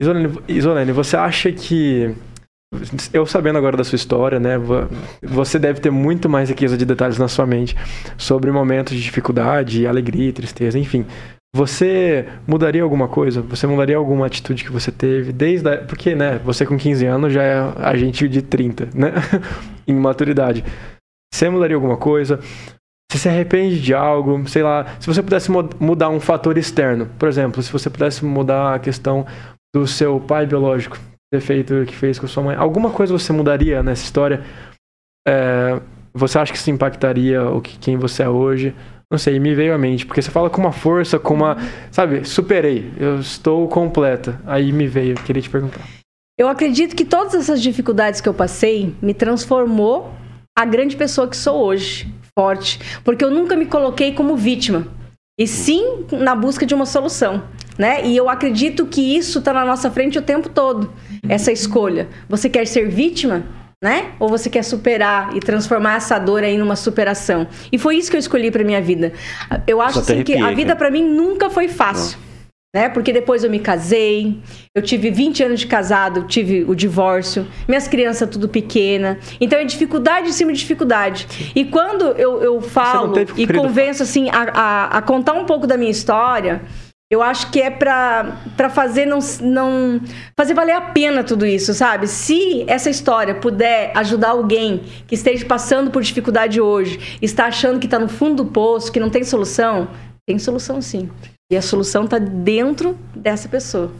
Isolene, Isolene, você acha que. Eu sabendo agora da sua história, né? vo- Você deve ter muito mais riqueza de detalhes na sua mente sobre momentos de dificuldade, alegria, tristeza, enfim. Você mudaria alguma coisa? Você mudaria alguma atitude que você teve desde a... Porque, né, você com 15 anos já é agente de 30, né? em maturidade. Você mudaria alguma coisa? Você se arrepende de algo? Sei lá, se você pudesse mu- mudar um fator externo, por exemplo, se você pudesse mudar a questão do seu pai biológico, defeito que fez com sua mãe, alguma coisa você mudaria nessa história? É, você acha que isso impactaria o que, quem você é hoje? Não sei, me veio à mente, porque você fala com uma força, com uma. Sabe, superei, eu estou completa. Aí me veio, queria te perguntar. Eu acredito que todas essas dificuldades que eu passei me transformou a grande pessoa que sou hoje, forte, porque eu nunca me coloquei como vítima, e sim na busca de uma solução, né? E eu acredito que isso está na nossa frente o tempo todo, essa escolha. Você quer ser vítima? Né? Ou você quer superar e transformar essa dor aí numa superação? E foi isso que eu escolhi para minha vida. Eu acho assim, que a vida cara. para mim nunca foi fácil né? Porque depois eu me casei, eu tive 20 anos de casado, tive o divórcio, minhas crianças tudo pequena. Então é dificuldade em cima de dificuldade. E quando eu, eu falo e convenço assim a, a, a contar um pouco da minha história, eu acho que é pra fazer não, não fazer valer a pena tudo isso, sabe? Se essa história puder ajudar alguém que esteja passando por dificuldade hoje, está achando que está no fundo do poço, que não tem solução, tem solução sim. E a solução está dentro dessa pessoa.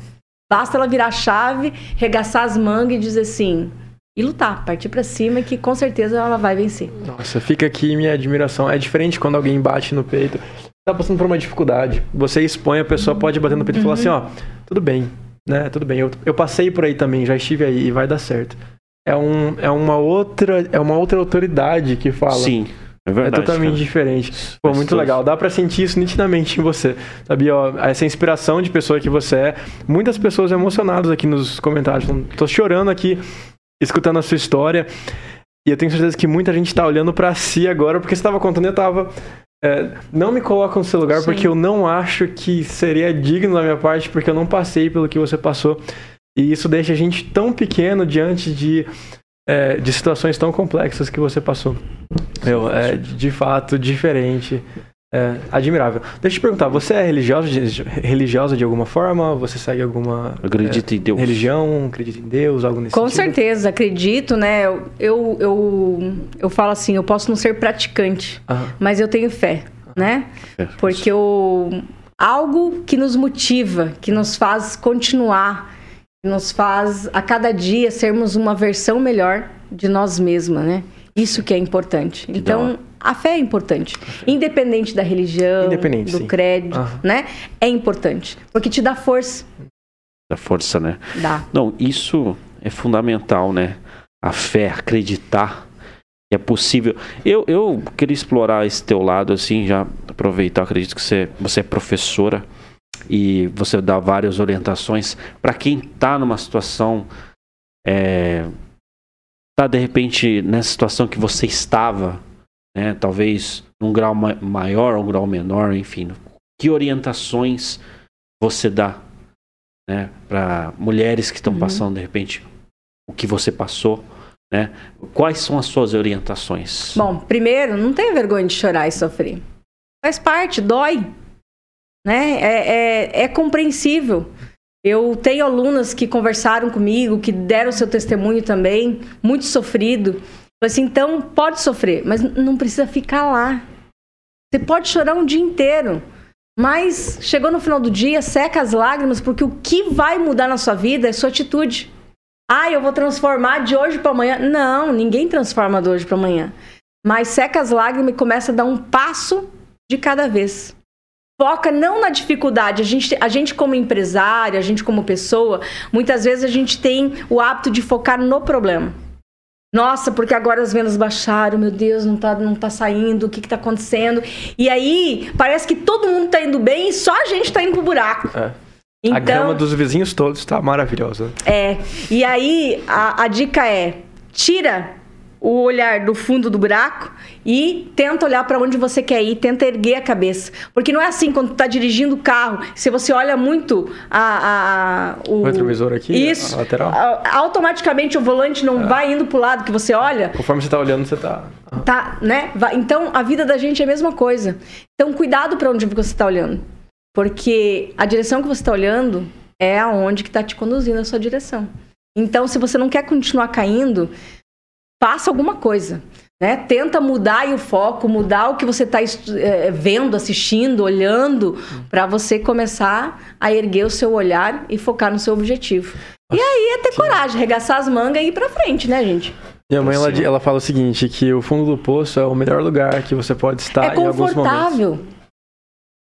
Basta ela virar a chave, regaçar as mangas e dizer assim, e lutar, partir pra cima que com certeza ela vai vencer. Nossa, fica aqui minha admiração. É diferente quando alguém bate no peito. Tá passando por uma dificuldade. Você expõe, a pessoa pode bater no peito e falar assim, ó, tudo bem, né? Tudo bem. Eu, eu passei por aí também, já estive aí e vai dar certo. É, um, é uma outra é uma outra autoridade que fala. Sim. É É verdade. totalmente cara. diferente. Pô, muito legal. Dá pra sentir isso nitidamente em você. Sabia? Ó, essa inspiração de pessoa que você é. Muitas pessoas emocionadas aqui nos comentários. Tô chorando aqui, escutando a sua história. E eu tenho certeza que muita gente tá olhando pra si agora, porque você tava contando, eu tava. É, não me coloca no seu lugar, Sim. porque eu não acho que seria digno da minha parte, porque eu não passei pelo que você passou. E isso deixa a gente tão pequeno diante de, é, de situações tão complexas que você passou. Meu, é de fato diferente. É admirável. Deixa eu te perguntar, você é religiosa de, religiosa de alguma forma? Você segue alguma Eu acredito em Deus. é, religião? Acredita em Deus? Algo nesse Com sentido? certeza, acredito, né? Eu, eu, eu, eu falo assim, eu posso não ser praticante, Aham. mas eu tenho fé, né? É, Porque eu, algo que nos motiva, que nos faz continuar, que nos faz a cada dia sermos uma versão melhor de nós mesmas, né? Isso que é importante. Então, hora. A fé é importante. Independente da religião, Independente, do sim. crédito, Aham. né? É importante. Porque te dá força. Da força, né? Dá. Não, isso é fundamental, né? A fé, acreditar que é possível. Eu, eu queria explorar esse teu lado, assim, já aproveitar. Acredito que você, você é professora e você dá várias orientações para quem está numa situação. É, tá de repente nessa situação que você estava, né? Talvez num grau ma- maior ou um grau menor, enfim. Que orientações você dá né, para mulheres que estão Uhum. passando de repente o que você passou, né? Quais são as suas orientações? Bom, primeiro, não tenha vergonha de chorar e sofrer. Faz parte, dói. Né? É, é, é compreensível. Eu tenho alunas que conversaram comigo, que deram seu testemunho também, muito sofrido. Assim, então pode sofrer, mas não precisa ficar lá. Você pode chorar um dia inteiro, mas chegou no final do dia, seca as lágrimas, porque o que vai mudar na sua vida é sua atitude. Ah, eu vou transformar de hoje para amanhã. Não, ninguém transforma de hoje para amanhã. Mas seca as lágrimas e começa a dar um passo de cada vez. Foca não na dificuldade. A gente, a gente como empresário, a gente como pessoa, muitas vezes a gente tem o hábito de focar no problema. Nossa, porque agora as vendas baixaram, meu Deus, não tá, não tá saindo, o que que tá acontecendo? E aí, parece que todo mundo tá indo bem e só a gente tá indo pro buraco. É. Então, A grama dos vizinhos todos tá maravilhosa. é. E aí, a, a dica é: tira o olhar do fundo do buraco e tenta olhar para onde você quer ir, tenta erguer a cabeça. Porque não é assim quando tu tá dirigindo o carro, se você olha muito a, a- a- o O retrovisor aqui, Isso. a lateral. a- automaticamente o volante não vai indo pro lado que você olha, Conforme você tá olhando, você tá. tá, né? Então a vida da gente é a mesma coisa. Então cuidado para onde você está olhando, porque a direção que você está olhando é aonde que está te conduzindo a sua direção. Então se você não quer continuar caindo, faça alguma coisa. Né? Tenta mudar aí o foco, mudar o que você está vendo, assistindo, olhando, para você começar a erguer o seu olhar e focar no seu objetivo. E aí é ter coragem, arregaçar as mangas e ir pra frente, né, gente? Minha mãe, ela, Sim. ela fala o seguinte, que o fundo do poço é o melhor lugar que você pode estar é em alguns momentos. confortável.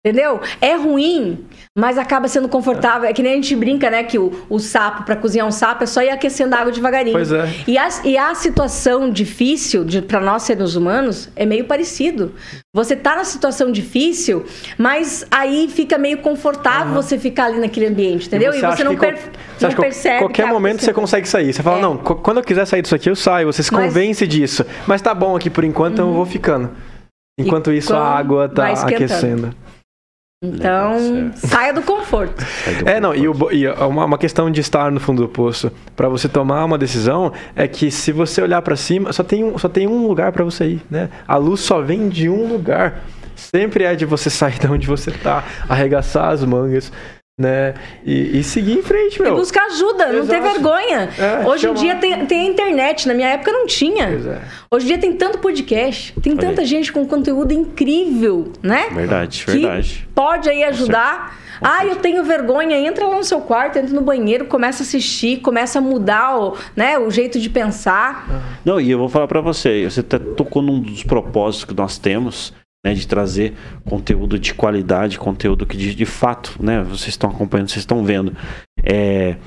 Entendeu? É ruim, mas acaba sendo confortável. É que nem a gente brinca, né? Que o, o sapo, para cozinhar um sapo, é só ir aquecendo a água devagarinho. Pois é. E a, e a situação difícil para nós seres humanos é meio parecido. Você tá na situação difícil, mas aí fica meio confortável você ficar ali naquele ambiente, entendeu? E você, acha não, que per- você não percebe. qualquer que tá momento você consegue sair. Você fala, É. não, quando eu quiser sair disso aqui, eu saio. Você se Mas- Uhum. convence disso. Mas tá bom aqui por enquanto, então eu vou ficando. Enquanto isso, a água tá aquecendo. Então, Legal, saia do conforto. É, não, e, o e uma, uma questão de estar no fundo do poço, pra você tomar uma decisão, é que se você olhar pra cima, só tem um, só tem um lugar pra você ir, né? A luz só vem de um lugar. Sempre é de você sair de onde você tá, arregaçar as mangas, né? E, e seguir em frente, E meu. buscar ajuda, não ter Exato. vergonha. É, Hoje em chama- dia tem, tem a internet, na minha época não tinha. Pois é. Hoje em dia tem tanto podcast, tem Olha tanta aí. gente com conteúdo incrível, né? Verdade, Que verdade. pode aí ajudar. Ah, eu tenho vergonha, entra lá no seu quarto, entra no banheiro, começa a assistir, começa a mudar o, né, o jeito de pensar. Não, e eu vou falar pra você, você até tocou num dos propósitos que nós temos, né, de trazer conteúdo de qualidade, conteúdo que de, de fato, né, vocês estão acompanhando, vocês estão vendo. é,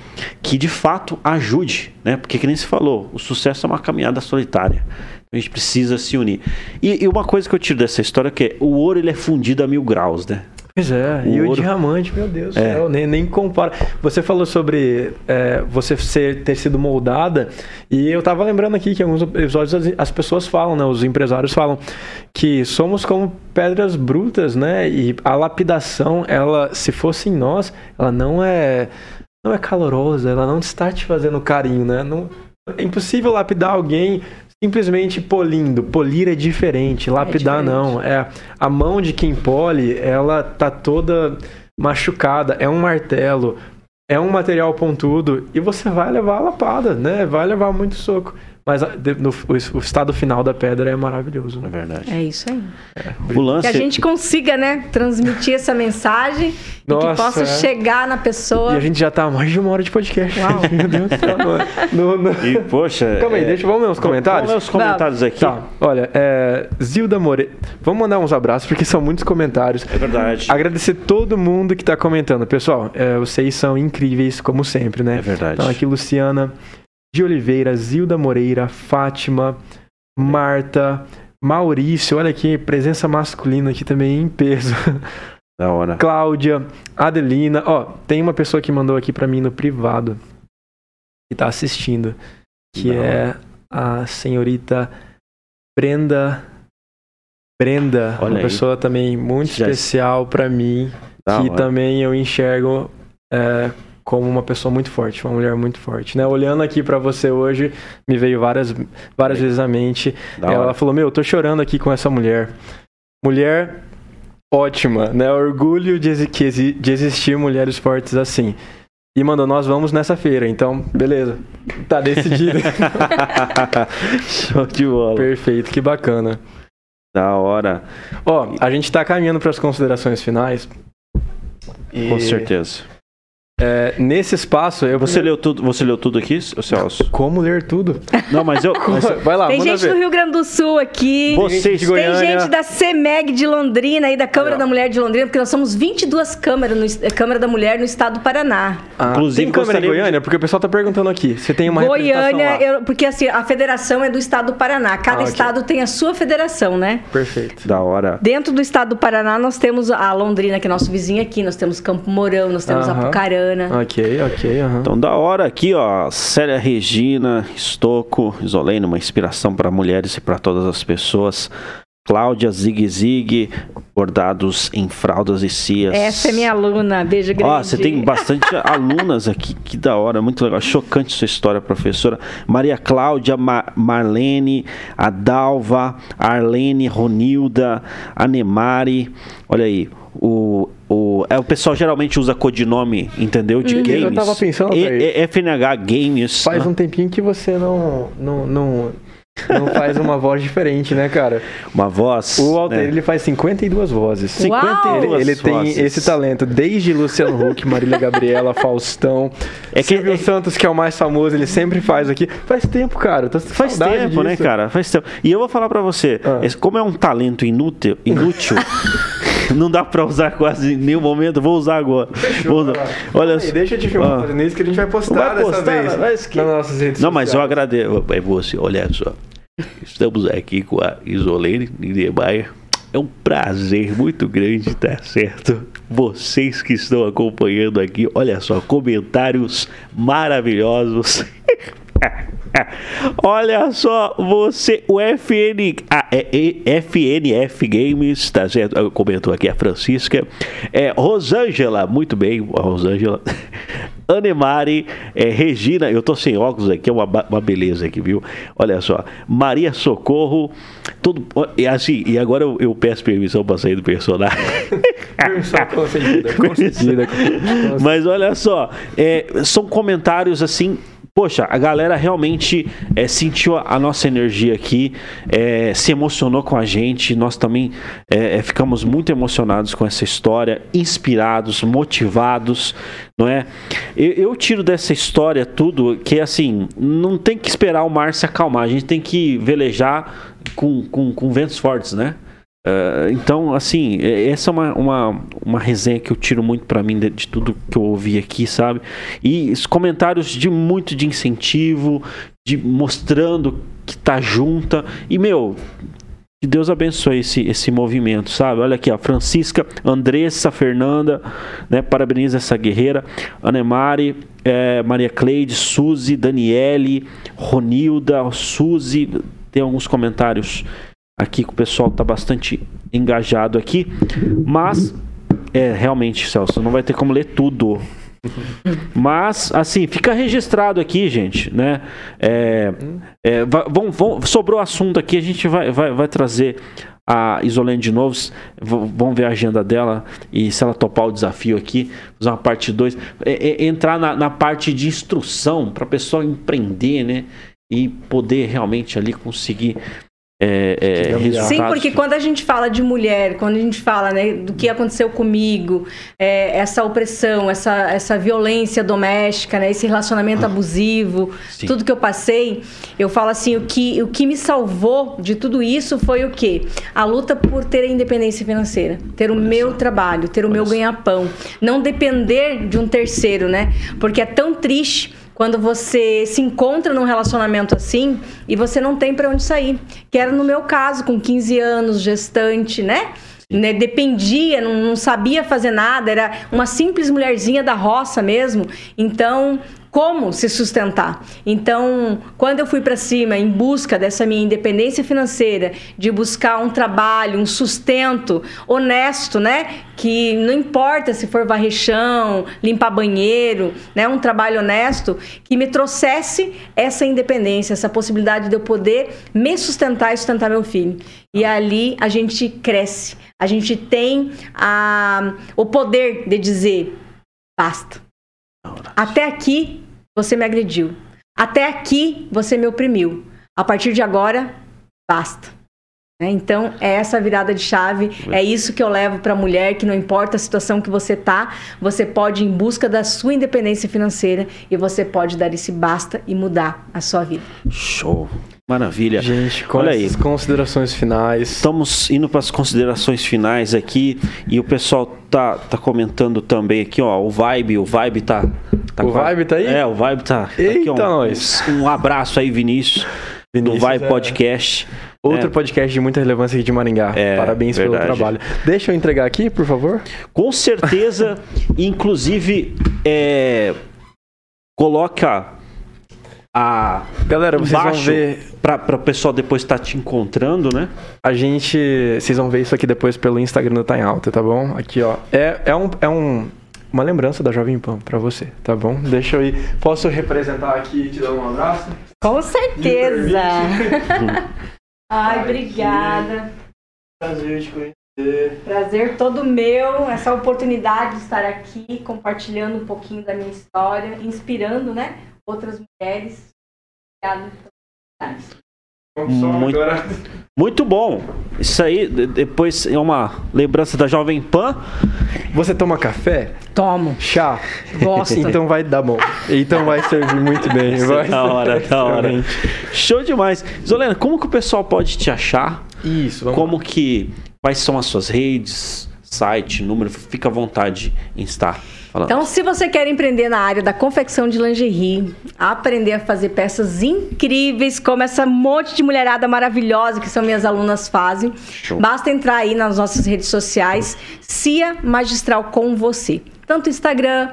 que de fato ajude, né? Porque que nem se falou, o sucesso é uma caminhada solitária. A gente precisa se unir. E, e uma coisa que eu tiro dessa história é que o ouro ele é fundido a mil graus, né? Pois é, O e o ouro- diamante, meu Deus do É. céu, nem, nem compara. Você falou sobre é, você ser, ter sido moldada, e eu tava lembrando aqui que em alguns episódios as, as pessoas falam, né, os empresários falam, que somos como pedras brutas, né? E a lapidação, ela, se fosse em nós, ela não é, não é calorosa, ela não está te fazendo carinho, né? Não, é impossível lapidar alguém simplesmente polindo. Polir é diferente, lapidar diferente. não. É a mão de quem pole, ela tá toda machucada, é um martelo, é um material pontudo e você vai levar a lapada, né? Vai levar muito soco. Mas a- de- no- o, o estado final da pedra é maravilhoso. É Né? verdade. É isso aí. O lance Que a gente consiga, né, transmitir essa mensagem e Nossa, que possa é. chegar na pessoa. E a gente já tá há mais de uma hora de podcast. Uau. Meu Deus do céu. No- no- E, poxa. Calma aí, é, deixa vamos ler os comentários. Vamos ler os comentários aqui. Tá, olha, é, Zilda Moreira. Vamos mandar uns abraços, porque são muitos comentários. É verdade. Agradecer todo mundo que tá comentando. Pessoal, é, vocês são incríveis, como sempre, né? É verdade. Então aqui, Luciana de Oliveira, Zilda Moreira, Fátima, Marta, Maurício, olha aqui, presença masculina aqui também em peso. Da hora. Cláudia, Adelina, ó, tem uma pessoa que mandou aqui pra mim no privado que tá assistindo, que é a senhorita Brenda Brenda, Olha uma aí. pessoa também muito Já- especial pra mim, Da que hora. também eu enxergo é, como uma pessoa muito forte, uma mulher muito forte, né? Olhando aqui pra você hoje, me veio várias várias vezes à mente. Da Ela hora. falou: "Meu, eu tô chorando aqui com essa mulher. Mulher ótima, né? Orgulho de, de existir mulheres fortes assim." E mandou: "Nós vamos nessa feira". Então, beleza. Tá decidido. Show de bola. Perfeito, que bacana. Da hora. Ó, a gente tá caminhando para as considerações finais. E, Com certeza. É, nesse espaço, eu Você leu tudo, você leu tudo aqui, Celso? Como ler tudo? Não, mas eu. mas- Vai lá, Tem gente ver. do Rio Grande do Sul aqui. Vocês- de Tem Goiânia. gente da CEMEG de Londrina e da Câmara ó. da Mulher de Londrina, porque nós somos 22 câmaras no, Câmara da Mulher no estado do Paraná. Ah, Inclusive, tem em gostaria de- Goiânia? Porque o pessoal tá perguntando aqui. Você tem uma Goiânia, lá. eu- porque assim, a federação é do estado do Paraná. Cada Ah, ok. estado tem a sua federação, né? Perfeito. Da hora. Dentro do estado do Paraná, nós temos a Londrina, que é nosso vizinho aqui, nós temos Campo Mourão, nós temos Aham. Apucarana. Ok, ok, aham. Então, da hora aqui, ó. Célia Regina, Estocco, Isolene, uma inspiração para mulheres e para todas as pessoas. Cláudia Zig Zig, bordados em fraldas e cias. Essa é minha aluna, beijo grande. Ó, você tem bastante alunas aqui, que da hora, muito legal. Chocante sua história, professora. Maria Cláudia, Ma- Marlene, a Dalva, a Arlene, Ronilda, a Nemari. Olha aí, o, o, é, o pessoal geralmente usa codinome, entendeu? De Uhum. games. Eu tava pensando, E- e- FNH Games. Faz Ah, um tempinho que você não, não, não, não faz uma voz diferente, né, cara? Uma voz. O Alter, né? ele faz 52 vozes. 52 Ele, ele tem vozes. esse talento, desde Luciano Huck, Marília Gabriela, Faustão. É que- Silvio é- Santos, que é o mais famoso, ele sempre faz aqui. Faz tempo, cara. Tô Faz tempo, né, disso. cara? Faz tempo. E eu vou falar pra você, Ah. como é um talento inútil, inútil não dá pra usar quase em nenhum momento, vou usar agora. Vou usar. Olha Aí, deixa eu te filmar Ah. fazendo isso que a gente vai postar Vai dessa postar, vez mas que- nas nossas redes Não, mas eu sociais. agradeço. É você, olha só. Estamos aqui com a Isolene Niemeyer. É um prazer muito grande, tá certo? Vocês que estão acompanhando aqui, olha só, comentários maravilhosos. Olha só, você, o FN, ah, é, é FNF Games, tá certo? Comentou aqui a Francisca. É, Rosângela, muito bem, a Rosângela. Anemari, é, Regina, eu tô sem óculos aqui, é uma, uma beleza aqui, viu? Olha só, Maria Socorro, tudo. E assim, e agora eu, eu peço permissão para sair do personagem. Mas olha só, é, são comentários assim. Poxa, a galera realmente é, sentiu a, nossa energia aqui, é, se emocionou com a gente. Nós também é, é, ficamos muito emocionados com essa história, inspirados, motivados, não é? Eu, eu tiro dessa história tudo que assim, não tem que esperar o mar se acalmar, a gente tem que velejar com, com, com ventos fortes, né? Uh, então, assim, é, essa é uma, uma, uma resenha que eu tiro muito para mim de, de, tudo que eu ouvi aqui, sabe? E os comentários de muito de incentivo, de mostrando que tá junta. E, meu, que Deus abençoe esse, esse movimento, sabe? Olha aqui, a Francisca, Andressa, Fernanda, né? Parabeniza essa guerreira. Anemari, é, Maria Cleide, Suzy, Daniele, Ronilda, Suzy. Tem alguns comentários aqui que o pessoal está bastante engajado aqui, mas é realmente, Celso, não vai ter como ler tudo. Mas, assim, fica registrado aqui, gente, né? É, é, vão, vão, sobrou assunto aqui, a gente vai, vai, vai trazer a Isolene de novo. Vamos ver a agenda dela e se ela topar o desafio aqui, fazer uma parte 2. É, é, entrar na, na, parte de instrução para a pessoa empreender, né? E poder realmente ali conseguir é, é, Sim, porque quando a gente fala de mulher, quando a gente fala né, do que aconteceu comigo, é, essa opressão, essa, essa violência doméstica, né, esse relacionamento ah. abusivo, Sim. tudo que eu passei, eu falo assim, o que, o que me salvou de tudo isso foi o quê? A luta por ter a independência financeira, ter o Olha meu só. trabalho, ter o Olha meu ganha-pão, não depender de um terceiro, né? Porque é tão triste quando você se encontra num relacionamento assim e você não tem para onde sair. Que era no meu caso, com 15 anos, gestante, né? né? Dependia, não, não sabia fazer nada, era uma simples mulherzinha da roça mesmo. Então, como se sustentar. Então, quando eu fui para cima em busca dessa minha independência financeira, de buscar um trabalho, um sustento honesto, né? Que não importa se for varrer chão, limpar banheiro, né? Um trabalho honesto que me trouxesse essa independência, essa possibilidade de eu poder me sustentar e sustentar meu filho. E ali a gente cresce, a gente tem a, o poder de dizer basta. Até aqui você me agrediu. Até aqui você me oprimiu. A partir de agora, basta. Né? Então, é essa virada de chave, é isso que eu levo para a mulher, que não importa a situação que você tá, você pode ir em busca da sua independência financeira e você pode dar esse basta e mudar a sua vida. Show. Maravilha. Gente, com Olha aí. considerações finais. Estamos indo para as considerações finais aqui e o pessoal tá, tá comentando também aqui, ó, o Vibe, o Vibe tá... tá o Vibe tá aí? É, o Vibe tá, tá Eita aqui, ó. Um, um abraço aí, Vinícius, Vinícius do Vibe é... Podcast. Outro é. podcast de muita relevância aqui de Maringá. É, Parabéns verdade. pelo trabalho. Deixa eu entregar aqui, por favor. Com certeza, inclusive, é, coloca a galera vocês vão ver. para o pessoal depois estar tá te encontrando né? A gente vocês vão ver isso aqui depois pelo Instagram do Tá em Alta tá bom? Aqui ó. É, é um é um uma lembrança da Jovem Pan para você tá bom? Deixa eu ir. Posso representar aqui e te dar um abraço? Com certeza. Ai obrigada. Prazer te conhecer. Prazer todo meu. Essa oportunidade de estar aqui compartilhando um pouquinho da minha história inspirando né outras mulheres. Muito, muito bom. Isso aí depois é uma lembrança da Jovem Pan. Você toma café? Tomo. Chá? Gosto. então vai dar bom. Então vai servir muito bem. Vai da hora, da hora. Show demais. Zolena, como que o pessoal pode te achar? Isso, vamos Como lá. que. Quais são as suas redes, site, número? Fica à vontade em estar então, se você quer empreender na área da confecção de lingerie, aprender a fazer peças incríveis, como essa monte de mulherada maravilhosa que são minhas alunas fazem, Show. basta entrar aí nas nossas redes sociais, Cia Magistral com você. Tanto Instagram,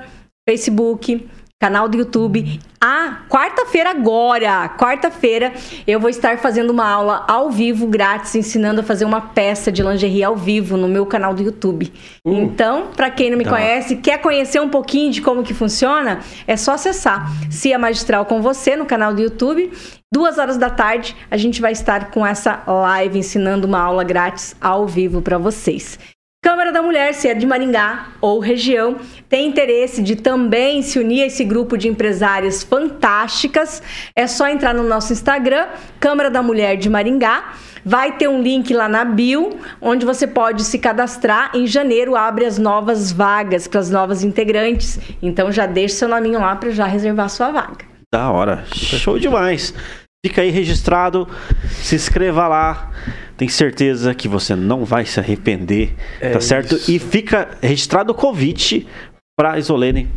Facebook, canal do YouTube. Ah, quarta-feira agora, quarta-feira, eu vou estar fazendo uma aula ao vivo, grátis, ensinando a fazer uma peça de lingerie ao vivo no meu canal do YouTube. Uh, então, para quem não me tá. conhece, quer conhecer um pouquinho de como que funciona, é só acessar Cia Magistral com você no canal do YouTube. Duas horas da tarde, a gente vai estar com essa live ensinando uma aula grátis ao vivo para vocês. Câmara da Mulher, se é de Maringá ou região, tem interesse de também se unir a esse grupo de empresárias fantásticas, é só entrar no nosso Instagram, Câmara da Mulher de Maringá. Vai ter um link lá na bio, onde você pode se cadastrar. Em janeiro abre as novas vagas para as novas integrantes. Então já deixe seu nominho lá para já reservar sua vaga. Da hora. Show demais. Fica aí registrado. Se inscreva lá Tenho certeza que você não vai se arrepender, É tá certo? isso. E fica registrado o convite pra Isolene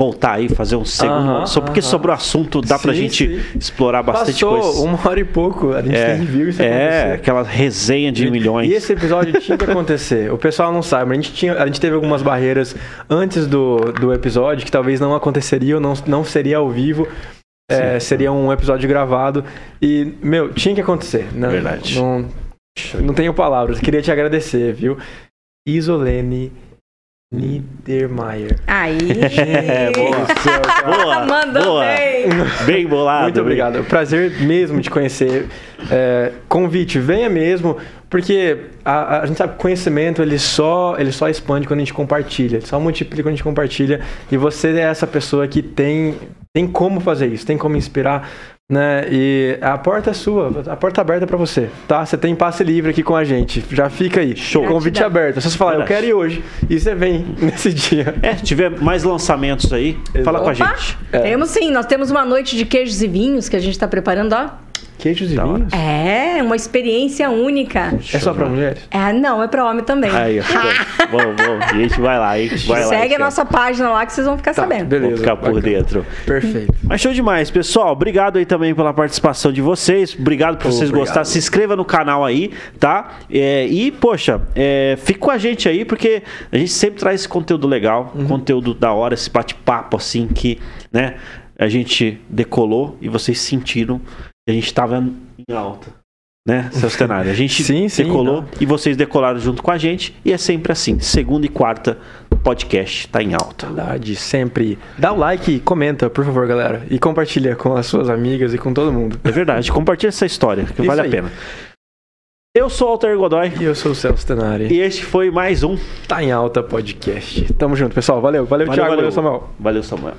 voltar aí, fazer um segundo. Aham, só porque aham. sobre o assunto dá pra Sim, gente sim. explorar bastante Passou coisa. uma hora e pouco, a gente É, nem viu isso é, acontecer. aquela resenha de milhões. E esse episódio tinha que acontecer. O pessoal não sabe, mas a gente, tinha, a gente teve algumas barreiras antes do, do episódio que talvez não aconteceriam, não, não seria ao vivo. é, seria um episódio gravado. E, meu, tinha que acontecer. Não, Verdade. Não, não tenho palavras. Queria te agradecer, viu? Isolene Niedermayer. Aí. É, boa. Boa, Mandou boa. bem. Bem bolado. Muito obrigado. É um prazer mesmo te conhecer. É, convite, venha mesmo, porque a, a gente sabe que conhecimento ele só, ele só expande quando a gente compartilha, ele só multiplica quando a gente compartilha. E você é essa pessoa que tem, tem como fazer isso, tem como inspirar. Né? E a porta é sua, a porta é aberta para você, tá? Você tem passe livre aqui com a gente, já fica aí. Show. Convite aberto. Se você falar, eu quero ir hoje, e você vem nesse dia. É, se tiver mais lançamentos aí, fala com a Opa, gente. É. Temos sim, nós temos uma noite de queijos e vinhos que a gente tá preparando, ó. Queijos e vinhos? É, uma experiência única. É só para mulheres? É, não, é pra homem também. Aí, ó. bom, bom, bom. A gente vai lá, hein? Vai lá, Segue a gente. nossa página lá que vocês vão ficar Tá, sabendo. beleza. Vou ficar por bacana. dentro. Perfeito. Mas show demais, pessoal. Obrigado aí também pela participação de vocês. Obrigado por vocês Obrigado. gostarem. Se inscreva no canal aí, tá? É, e, poxa, é, fique com a gente aí, porque a gente sempre traz esse conteúdo legal, Uhum. conteúdo da hora, esse bate-papo assim que, né, a gente decolou e vocês sentiram a gente tava em alta. Né, seu cenário? A gente Sim, sim, decolou não. e vocês decolaram junto com a gente. E é sempre assim: segunda e quarta, podcast tá em alta. Verdade, sempre. Dá o like e comenta, por favor, galera. E compartilha com as suas amigas e com todo mundo. É verdade. Compartilha essa história, que Isso vale a aí. pena. Eu sou o Alter Godoy E eu sou o Celso Tenari. e este foi mais um. Tá em alta podcast. Tamo junto, pessoal. Valeu, valeu, Thiago, valeu, Samuel. Valeu, Samuel.